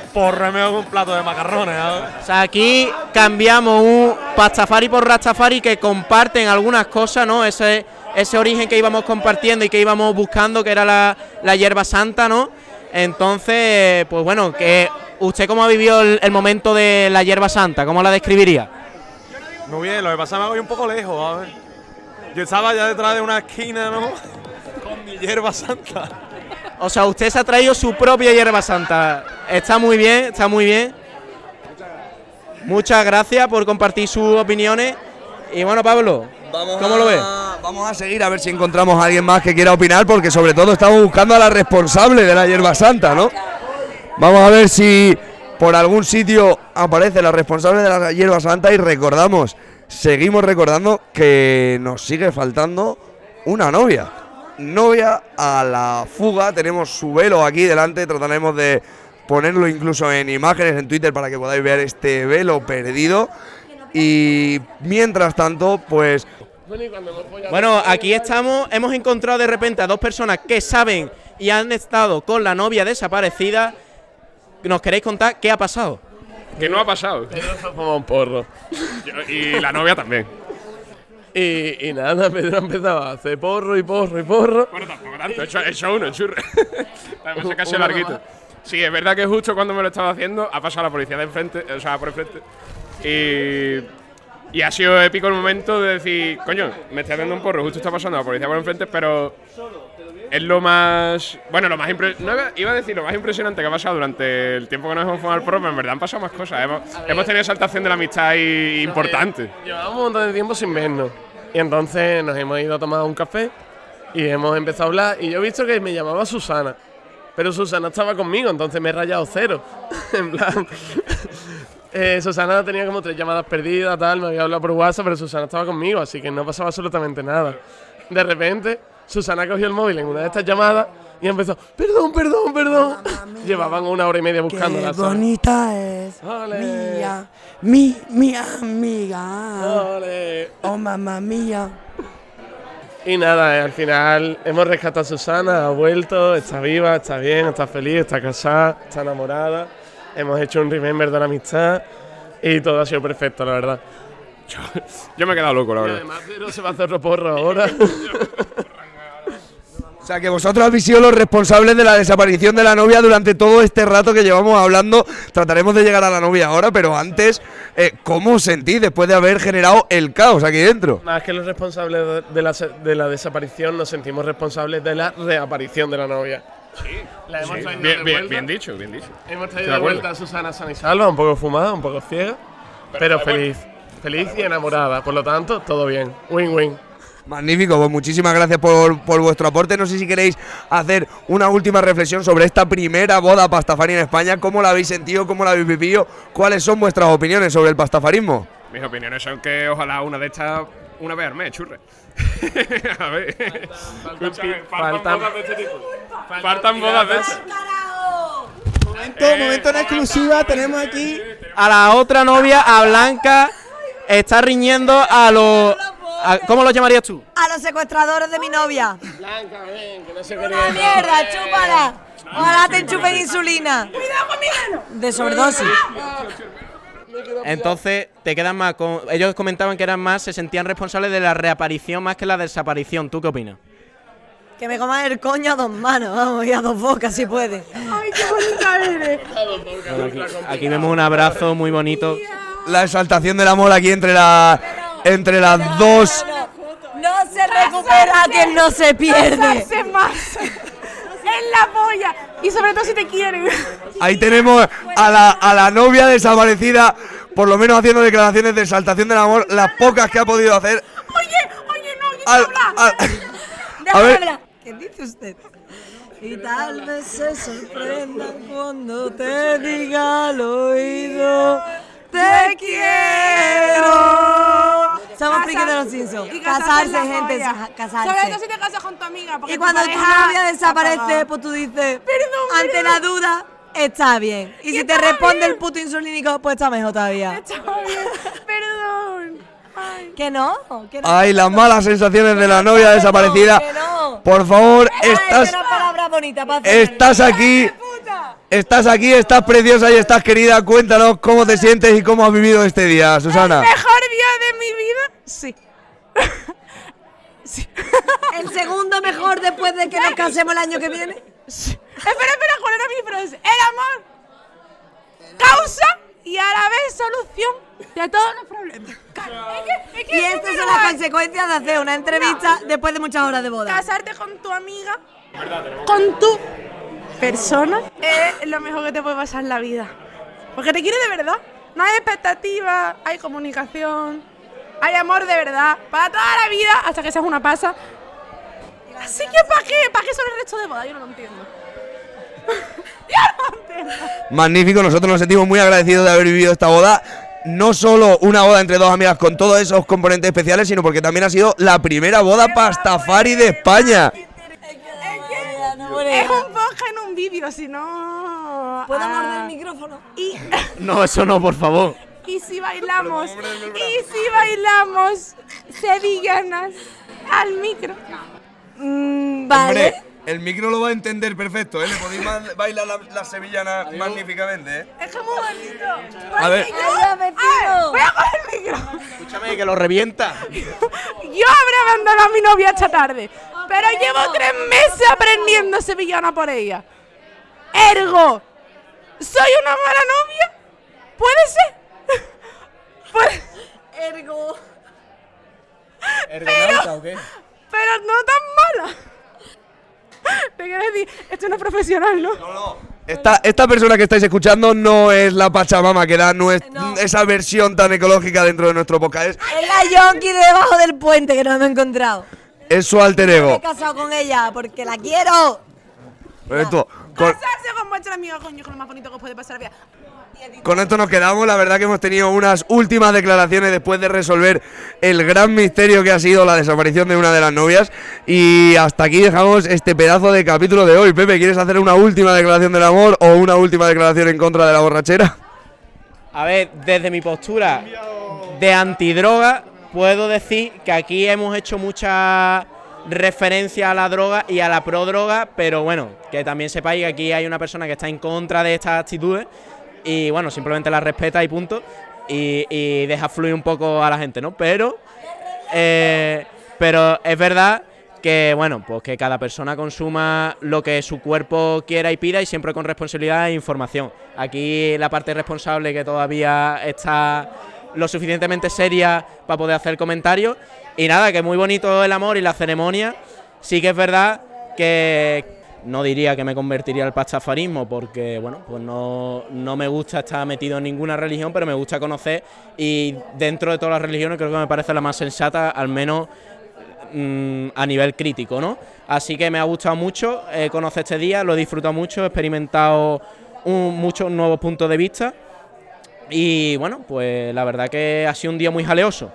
mejor que un plato de macarrones, ¿sabes? O sea, aquí cambiamos un Pastafari por Rastafari que comparten algunas cosas, ¿no? Ese, ese origen que íbamos compartiendo y que íbamos buscando, que era la, la hierba santa, ¿no? Entonces, pues bueno, que ¿usted cómo ha vivido el, el momento de la hierba santa? ¿Cómo la describiría? Muy bien, lo que pasa es que me voy un poco lejos, a ver. Yo estaba ya detrás de una esquina, ¿no? Mi hierba santa. O sea, usted se ha traído su propia hierba santa. Está muy bien, está muy bien. Muchas gracias por compartir sus opiniones. Y bueno, Pablo, ¿cómo lo ves? Vamos a seguir a ver si encontramos a alguien más que quiera opinar, porque sobre todo estamos buscando a la responsable de la hierba santa, ¿no? Vamos a ver si por algún sitio aparece la responsable de la hierba santa y recordamos, seguimos recordando que nos sigue faltando una novia. Novia a la fuga, tenemos su velo aquí delante, trataremos de ponerlo incluso en imágenes en Twitter para que podáis ver este velo perdido. Y mientras tanto, pues Bueno, aquí estamos, hemos encontrado de repente a dos personas que saben y han estado con la novia desaparecida. ¿Nos queréis contar qué ha pasado? Que no ha pasado. Pedro se ha fumado un porro. Yo- y la novia también. Y, y nada, Pedro ha empezado a hacer porro y porro y porro. Bueno, tampoco tanto. He hecho, he hecho uno, churre. Además, casi Uno larguito. Sí, es verdad que justo cuando me lo estaba haciendo ha pasado la policía de enfrente, o sea, por enfrente. Y, y ha sido épico el momento de decir, coño, me estoy haciendo un porro, justo está pasando la policía por enfrente, pero es lo más. Bueno, lo más impre- no iba, a decir lo más impresionante que ha pasado durante el tiempo que nos hemos fumado el porro, pero en verdad han pasado más cosas. Hemos, hemos tenido exaltación de la amistad ahí importante. Llevamos un montón de tiempo sin vernos. Y entonces nos hemos ido a tomar un café y hemos empezado a hablar. Y yo he visto que me llamaba Susana. Pero Susana estaba conmigo, entonces me he rayado cero. en plan. eh, Susana tenía como tres llamadas perdidas, tal, me había hablado por WhatsApp, pero Susana estaba conmigo, así que no pasaba absolutamente nada. De repente, Susana cogió el móvil en una de estas llamadas y empezó, perdón, perdón, perdón. Llevaban una hora y media buscándola. Qué ¿sabes? bonita es Ole. mía, mi, mi amiga. Ole. Oh, mamá mía. Y nada, eh, al final hemos rescatado a Susana, ha vuelto, está viva, está bien, está feliz, está casada, está enamorada. Hemos hecho un remember de la amistad y todo ha sido perfecto, la verdad. Yo me he quedado loco, la Y verdad. además Pedro se va a hacer roporro ahora. O sea, que vosotros habéis sido los responsables de la desaparición de la novia durante todo este rato que llevamos hablando. Trataremos de llegar a la novia ahora, pero antes, eh, ¿cómo os sentís después de haber generado el caos aquí dentro? Más que los responsables de- la, de la desaparición, nos sentimos responsables de la reaparición de la novia. La hemos Sí, traído bien, de bien- vuelta. bien dicho, bien dicho. Hemos traído de vuelta a Susana sana y salva, un poco fumada, un poco ciega, pero, da feliz. Feliz y enamorada, por lo tanto, todo bien. Win-win. Magnífico, pues muchísimas gracias por, por vuestro aporte. No sé si queréis hacer una última reflexión sobre esta primera boda pastafari en España. ¿Cómo la habéis sentido? ¿Cómo la habéis vivido? ¿Cuáles son vuestras opiniones sobre el pastafarismo? Mis opiniones son que ojalá una de estas una vez al mes, churre. a ver. Faltan faltan- bodas de este tipo. Faltan bodas de estas. Momento, momento en exclusiva, tenemos aquí A la otra novia, a Blanca, está riñendo a los. A- ¿Cómo lo llamarías tú? A los secuestradores de mi novia. Blanca, ven, que no se ¡Una mierda, chúpala! Ojalá te enchufen insulina. ¡Cuidado con mi mano! De sobredosis. Entonces, te quedan más. con- ellos comentaban que eran más, se sentían responsables de la reaparición más que la desaparición. ¿Tú qué opinas? Que me coman el coño a dos manos, vamos, y a dos bocas si puede. ¡Ay, qué bonita eres! Bueno, aquí, aquí vemos un abrazo muy bonito. La exaltación del amor aquí entre, la, entre las dos. No se recupera que no se pierde. Más. en la polla. Y sobre todo si te quieren. Ahí tenemos a la, a la novia desaparecida, por lo menos haciendo declaraciones de exaltación del amor, las pocas que ha podido hacer. Oye, oye, no, Al- al- Déjame a ver, hablar. ¿Qué dice usted? Y tal vez se sorprenda cuando te diga al oído Te quiero. Somos frikis de los Simpsons. Y Casarse, gente, sa- casarse. Sobre todo si te casas con tu amiga. porque Y cuando tu tu pareja novia está desaparece, pues tú dices, ante la duda, está bien. Y si te responde el puto insulínico, pues está mejor todavía. Perdón. Que no, que no. Ay, las malas sensaciones de la novia desaparecida. que no. Por favor, Ay, estás, no palabra bonita para hacer. estás aquí. Estás aquí, estás preciosa y estás querida. Cuéntanos cómo te sientes y cómo has vivido este día, Susana. Mejor día de mi vida, sí. El segundo mejor después de que nos casemos el año que viene. Espera, espera, ¿cuál era mi frase? El amor, causa y a la vez solución de todos los problemas. Es que- es que Y es estas son las consecuencias de hacer una entrevista después de muchas horas de boda. Casarte con tu amiga, con tu persona, es lo mejor que te puede pasar en la vida. Porque te quiere de verdad. No hay expectativa, hay comunicación, hay amor de verdad. Para toda la vida, hasta que seas una pasa. Así que ¿para qué? ¿Para qué son el resto de boda? Yo no lo entiendo. Yo no lo entiendo. Magnífico, nosotros nos sentimos muy agradecidos de haber vivido esta boda. No solo una boda entre dos amigas con todos esos componentes especiales, sino porque también ha sido la primera boda pastafari de España. Es un podcast en un vídeo, si no. ¿Puedo ah, morder el micrófono? Y, No, eso no, por favor. y si bailamos, y si bailamos sevillanas al micro. Mm, Hombre, el micro lo va a entender perfecto, ¿eh? Le podéis bailar la, la sevillana magníficamente, ¿eh? Es que muy bonito. A ver. Yo- A ver, voy a coger el micro. Escúchame, que lo revienta. Yo habré abandonado a mi novia esta tarde, pero llevo tres meses aprendiendo sevillana por ella. Ergo, ¿soy una mala novia? ¿Puede ser? Puede- Ergo. ¿Ergonauta o qué? pero no tan mala. Te quiero decir, esto no es profesional, ¿no? No, no. Esta, esta persona que estáis escuchando no es la Pachamama que da nues- esa versión tan ecológica dentro de nuestro podcast. Es, Es la yonki de debajo del puente que no hemos encontrado. Es su alter Me ego. he casado con ella porque la quiero. Esto, con, Casarse con vuestra amiga, coño, es lo más bonito que os puede pasar la vida. con esto nos quedamos. La verdad que hemos tenido unas últimas declaraciones después de resolver el gran misterio que ha sido la desaparición de una de las novias. Y hasta aquí dejamos este pedazo de capítulo de hoy. Pepe, ¿quieres hacer una última declaración del amor o una última declaración en contra de la borrachera? A ver, desde mi postura de antidroga, puedo decir que aquí hemos hecho mucha referencia a la droga y a la prodroga, pero bueno, que también sepáis que aquí hay una persona que está en contra de estas actitudes y bueno, simplemente la respeta y punto, y, deja fluir un poco a la gente, ¿no? Pero, eh, pero es verdad que bueno, pues que cada persona consuma lo que su cuerpo quiera y pida y siempre con responsabilidad e información. Aquí la parte responsable que todavía está lo suficientemente seria para poder hacer comentarios. Y nada, que muy bonito el amor y la ceremonia. Sí que es verdad que no diría que me convertiría al pastafarismo porque, bueno, pues no, no me gusta estar metido en ninguna religión, pero me gusta conocer y dentro de todas las religiones creo que me parece la más sensata, al menos mm, a nivel crítico, ¿no? Así que me ha gustado mucho eh, conocer este día, lo he disfrutado mucho, he experimentado muchos nuevos puntos de vista y bueno, pues la verdad que ha sido un día muy jaleoso.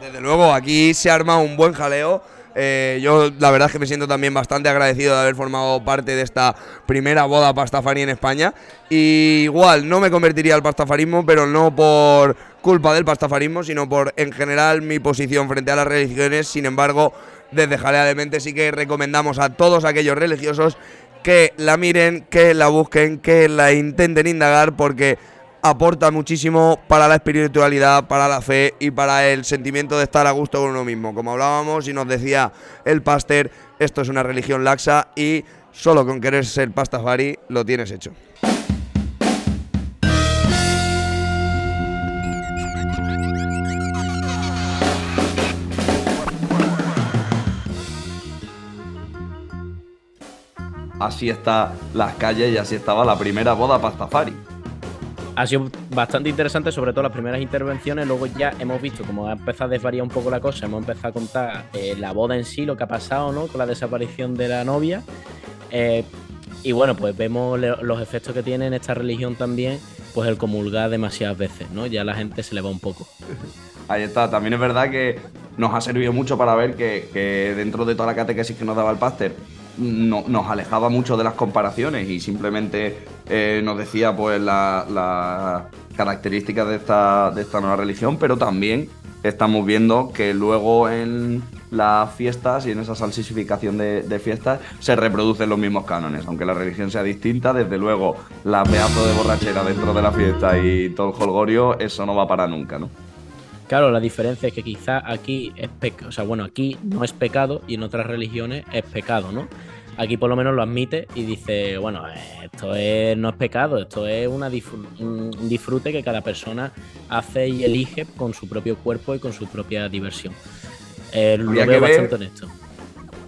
Desde luego, aquí se arma un buen jaleo. Eh, yo la verdad es que me siento también bastante agradecido de haber formado parte de esta primera boda pastafari en España. Y igual, no me convertiría al pastafarismo, pero no por culpa del pastafarismo, sino por en general mi posición frente a las religiones. Sin embargo, desde Jalea de Mente sí que recomendamos a todos aquellos religiosos que la miren, que la busquen, que la intenten indagar, porque aporta muchísimo para la espiritualidad, para la fe y para el sentimiento de estar a gusto con uno mismo. Como hablábamos y nos decía el pastor, esto es una religión laxa y solo con querer ser pastafari lo tienes hecho. Así está las calles y así estaba la primera boda pastafari. Ha sido bastante interesante, sobre todo las primeras intervenciones. Luego ya hemos visto cómo ha empezado a desvariar un poco la cosa. Hemos empezado a contar eh, la boda en sí, lo que ha pasado, ¿no? Con la desaparición de la novia. Eh, y bueno, pues vemos los efectos que tiene en esta religión también, pues el comulgar demasiadas veces, ¿no? Ya la gente se le va un poco. Ahí está. También es verdad que nos ha servido mucho para ver que, que dentro de toda la catequesis que nos daba el páster, no- nos alejaba mucho de las comparaciones y simplemente eh, nos decía pues las la características de esta, de esta nueva religión, pero también estamos viendo que luego en las fiestas y en esa salsificación de, de fiestas se reproducen los mismos cánones. Aunque la religión sea distinta, desde luego la pedazo de borrachera dentro de la fiesta y todo el jolgorio, eso no va para nunca, ¿no? Claro, la diferencia es que quizá aquí es pecado, o sea, bueno, aquí no es pecado y en otras religiones es pecado, ¿no? Aquí por lo menos lo admite y dice, bueno, eh, esto es- no es pecado, esto es una un disfrute que cada persona hace y elige con su propio cuerpo y con su propia diversión. Eh, lo Habría veo que ver- bastante honesto.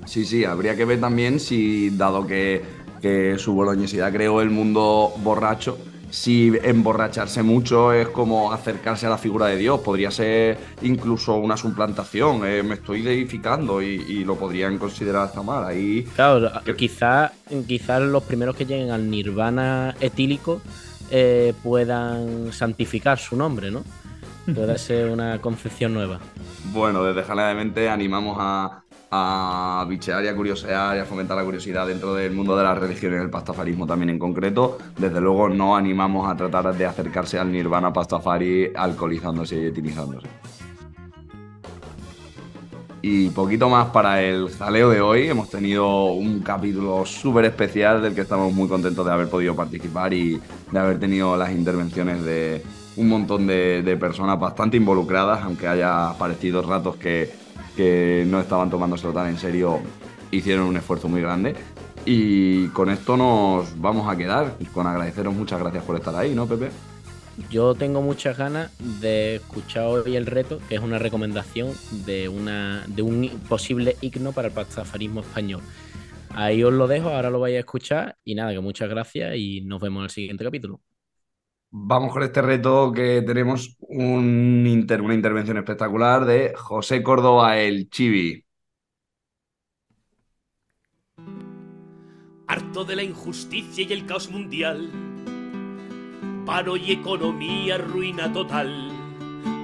Sí, sí, habría que ver también si, dado que, que su boloñesidad creó el mundo borracho, si emborracharse mucho es como acercarse a la figura de Dios. Podría ser incluso una suplantación. eh, me estoy deificando y, y lo podrían considerar hasta mal. Ahí Claro, quizás quizás los primeros que lleguen al nirvana etílico eh, puedan santificar su nombre, ¿no? Puede ser una concepción nueva. Bueno, desde Jalea de Mente animamos a, a bichear y a curiosear y a fomentar la curiosidad dentro del mundo de las religiones, el pastafarismo también en concreto. Desde luego no animamos a tratar de acercarse al nirvana pastafari alcoholizándose y etinizándose. Y poquito más para el jaleo de hoy. Hemos tenido un capítulo súper especial del que estamos muy contentos de haber podido participar y de haber tenido las intervenciones de un montón de, de personas bastante involucradas, aunque haya parecido ratos que, que no estaban tomándoselo tan en serio, hicieron un esfuerzo muy grande. Y con esto nos vamos a quedar, con agradeceros muchas gracias por estar ahí, ¿no, Pepe? Yo tengo muchas ganas de escuchar hoy el reto, que es una recomendación de, una, de un posible himno para el pastafarismo español. Ahí os lo dejo, ahora lo vais a escuchar y nada, que muchas gracias y nos vemos en el siguiente capítulo. Vamos con este reto que tenemos un inter- una intervención espectacular de José Córdoba, el Chibi. harto de la injusticia y el caos mundial. Paro y economía, ruina total,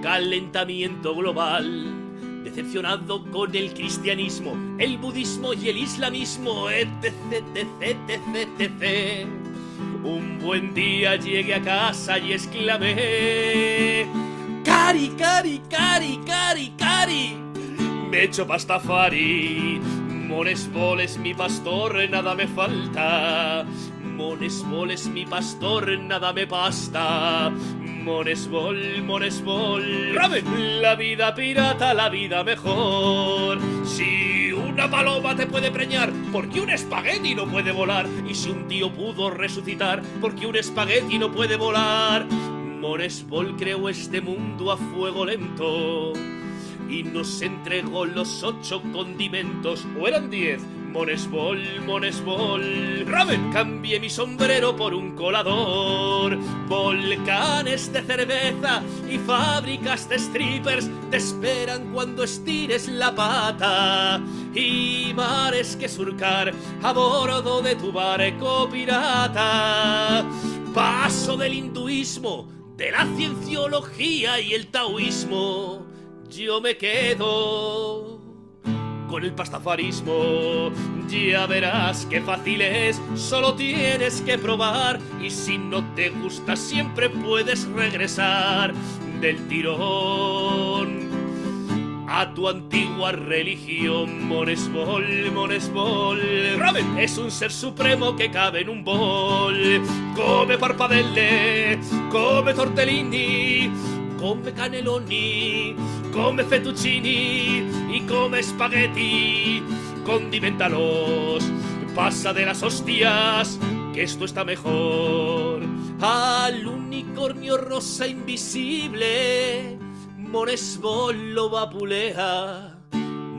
calentamiento global. Decepcionado con el cristianismo, el budismo y el islamismo, etc, etc, etc, etc. Un buen día llegué a casa y exclamé: Cari, cari, cari, cari, cari. Me echo pastafari. Monesbol es mi pastor, nada me falta. Monesbol es mi pastor, nada me basta. Monesbol, Monesbol. ¡Ramen! La vida pirata, la vida mejor. Si una paloma te puede preñar, porque un espagueti no puede volar. Y si un tío pudo resucitar, porque un espagueti no puede volar. Monesbol creó este mundo a fuego lento y nos entregó los ocho condimentos, o eran diez. Monesbol, Monesbol. Ramen, cambié mi sombrero por un colador. Volcanes de cerveza y fábricas de strippers te esperan cuando estires la pata. Y mares que surcar a bordo de tu barco pirata. Paso del hinduismo, de la cienciología y el taoísmo yo me quedo el pastafarismo. Ya verás qué fácil es, solo tienes que probar. Y si no te gusta, siempre puedes regresar del tirón a tu antigua religión. Monesbol, Monesbol. Ramen es un ser supremo que cabe en un bol. Come parpadelle, come tortellini, come cannelloni, come fettuccini y come spaghetti. Condimentalos, pasa de las hostias, que esto está mejor. Al unicornio rosa invisible, Monesbol lo vapulea.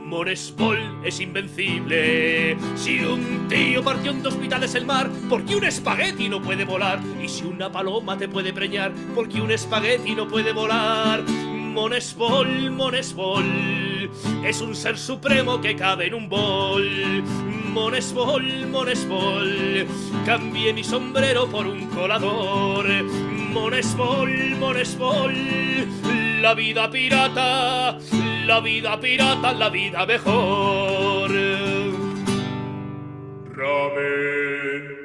Monesbol es invencible. Si un tío partió en dos mitades el mar, porque un espagueti no puede volar. Y si una paloma te puede preñar, porque un espagueti no puede volar. Monesbol, Monesbol, es un ser supremo que cabe en un bol. Monesbol, Monesbol, cambié mi sombrero por un colador. Monesbol, Monesbol, la vida pirata, la vida pirata, la vida mejor. Ramen.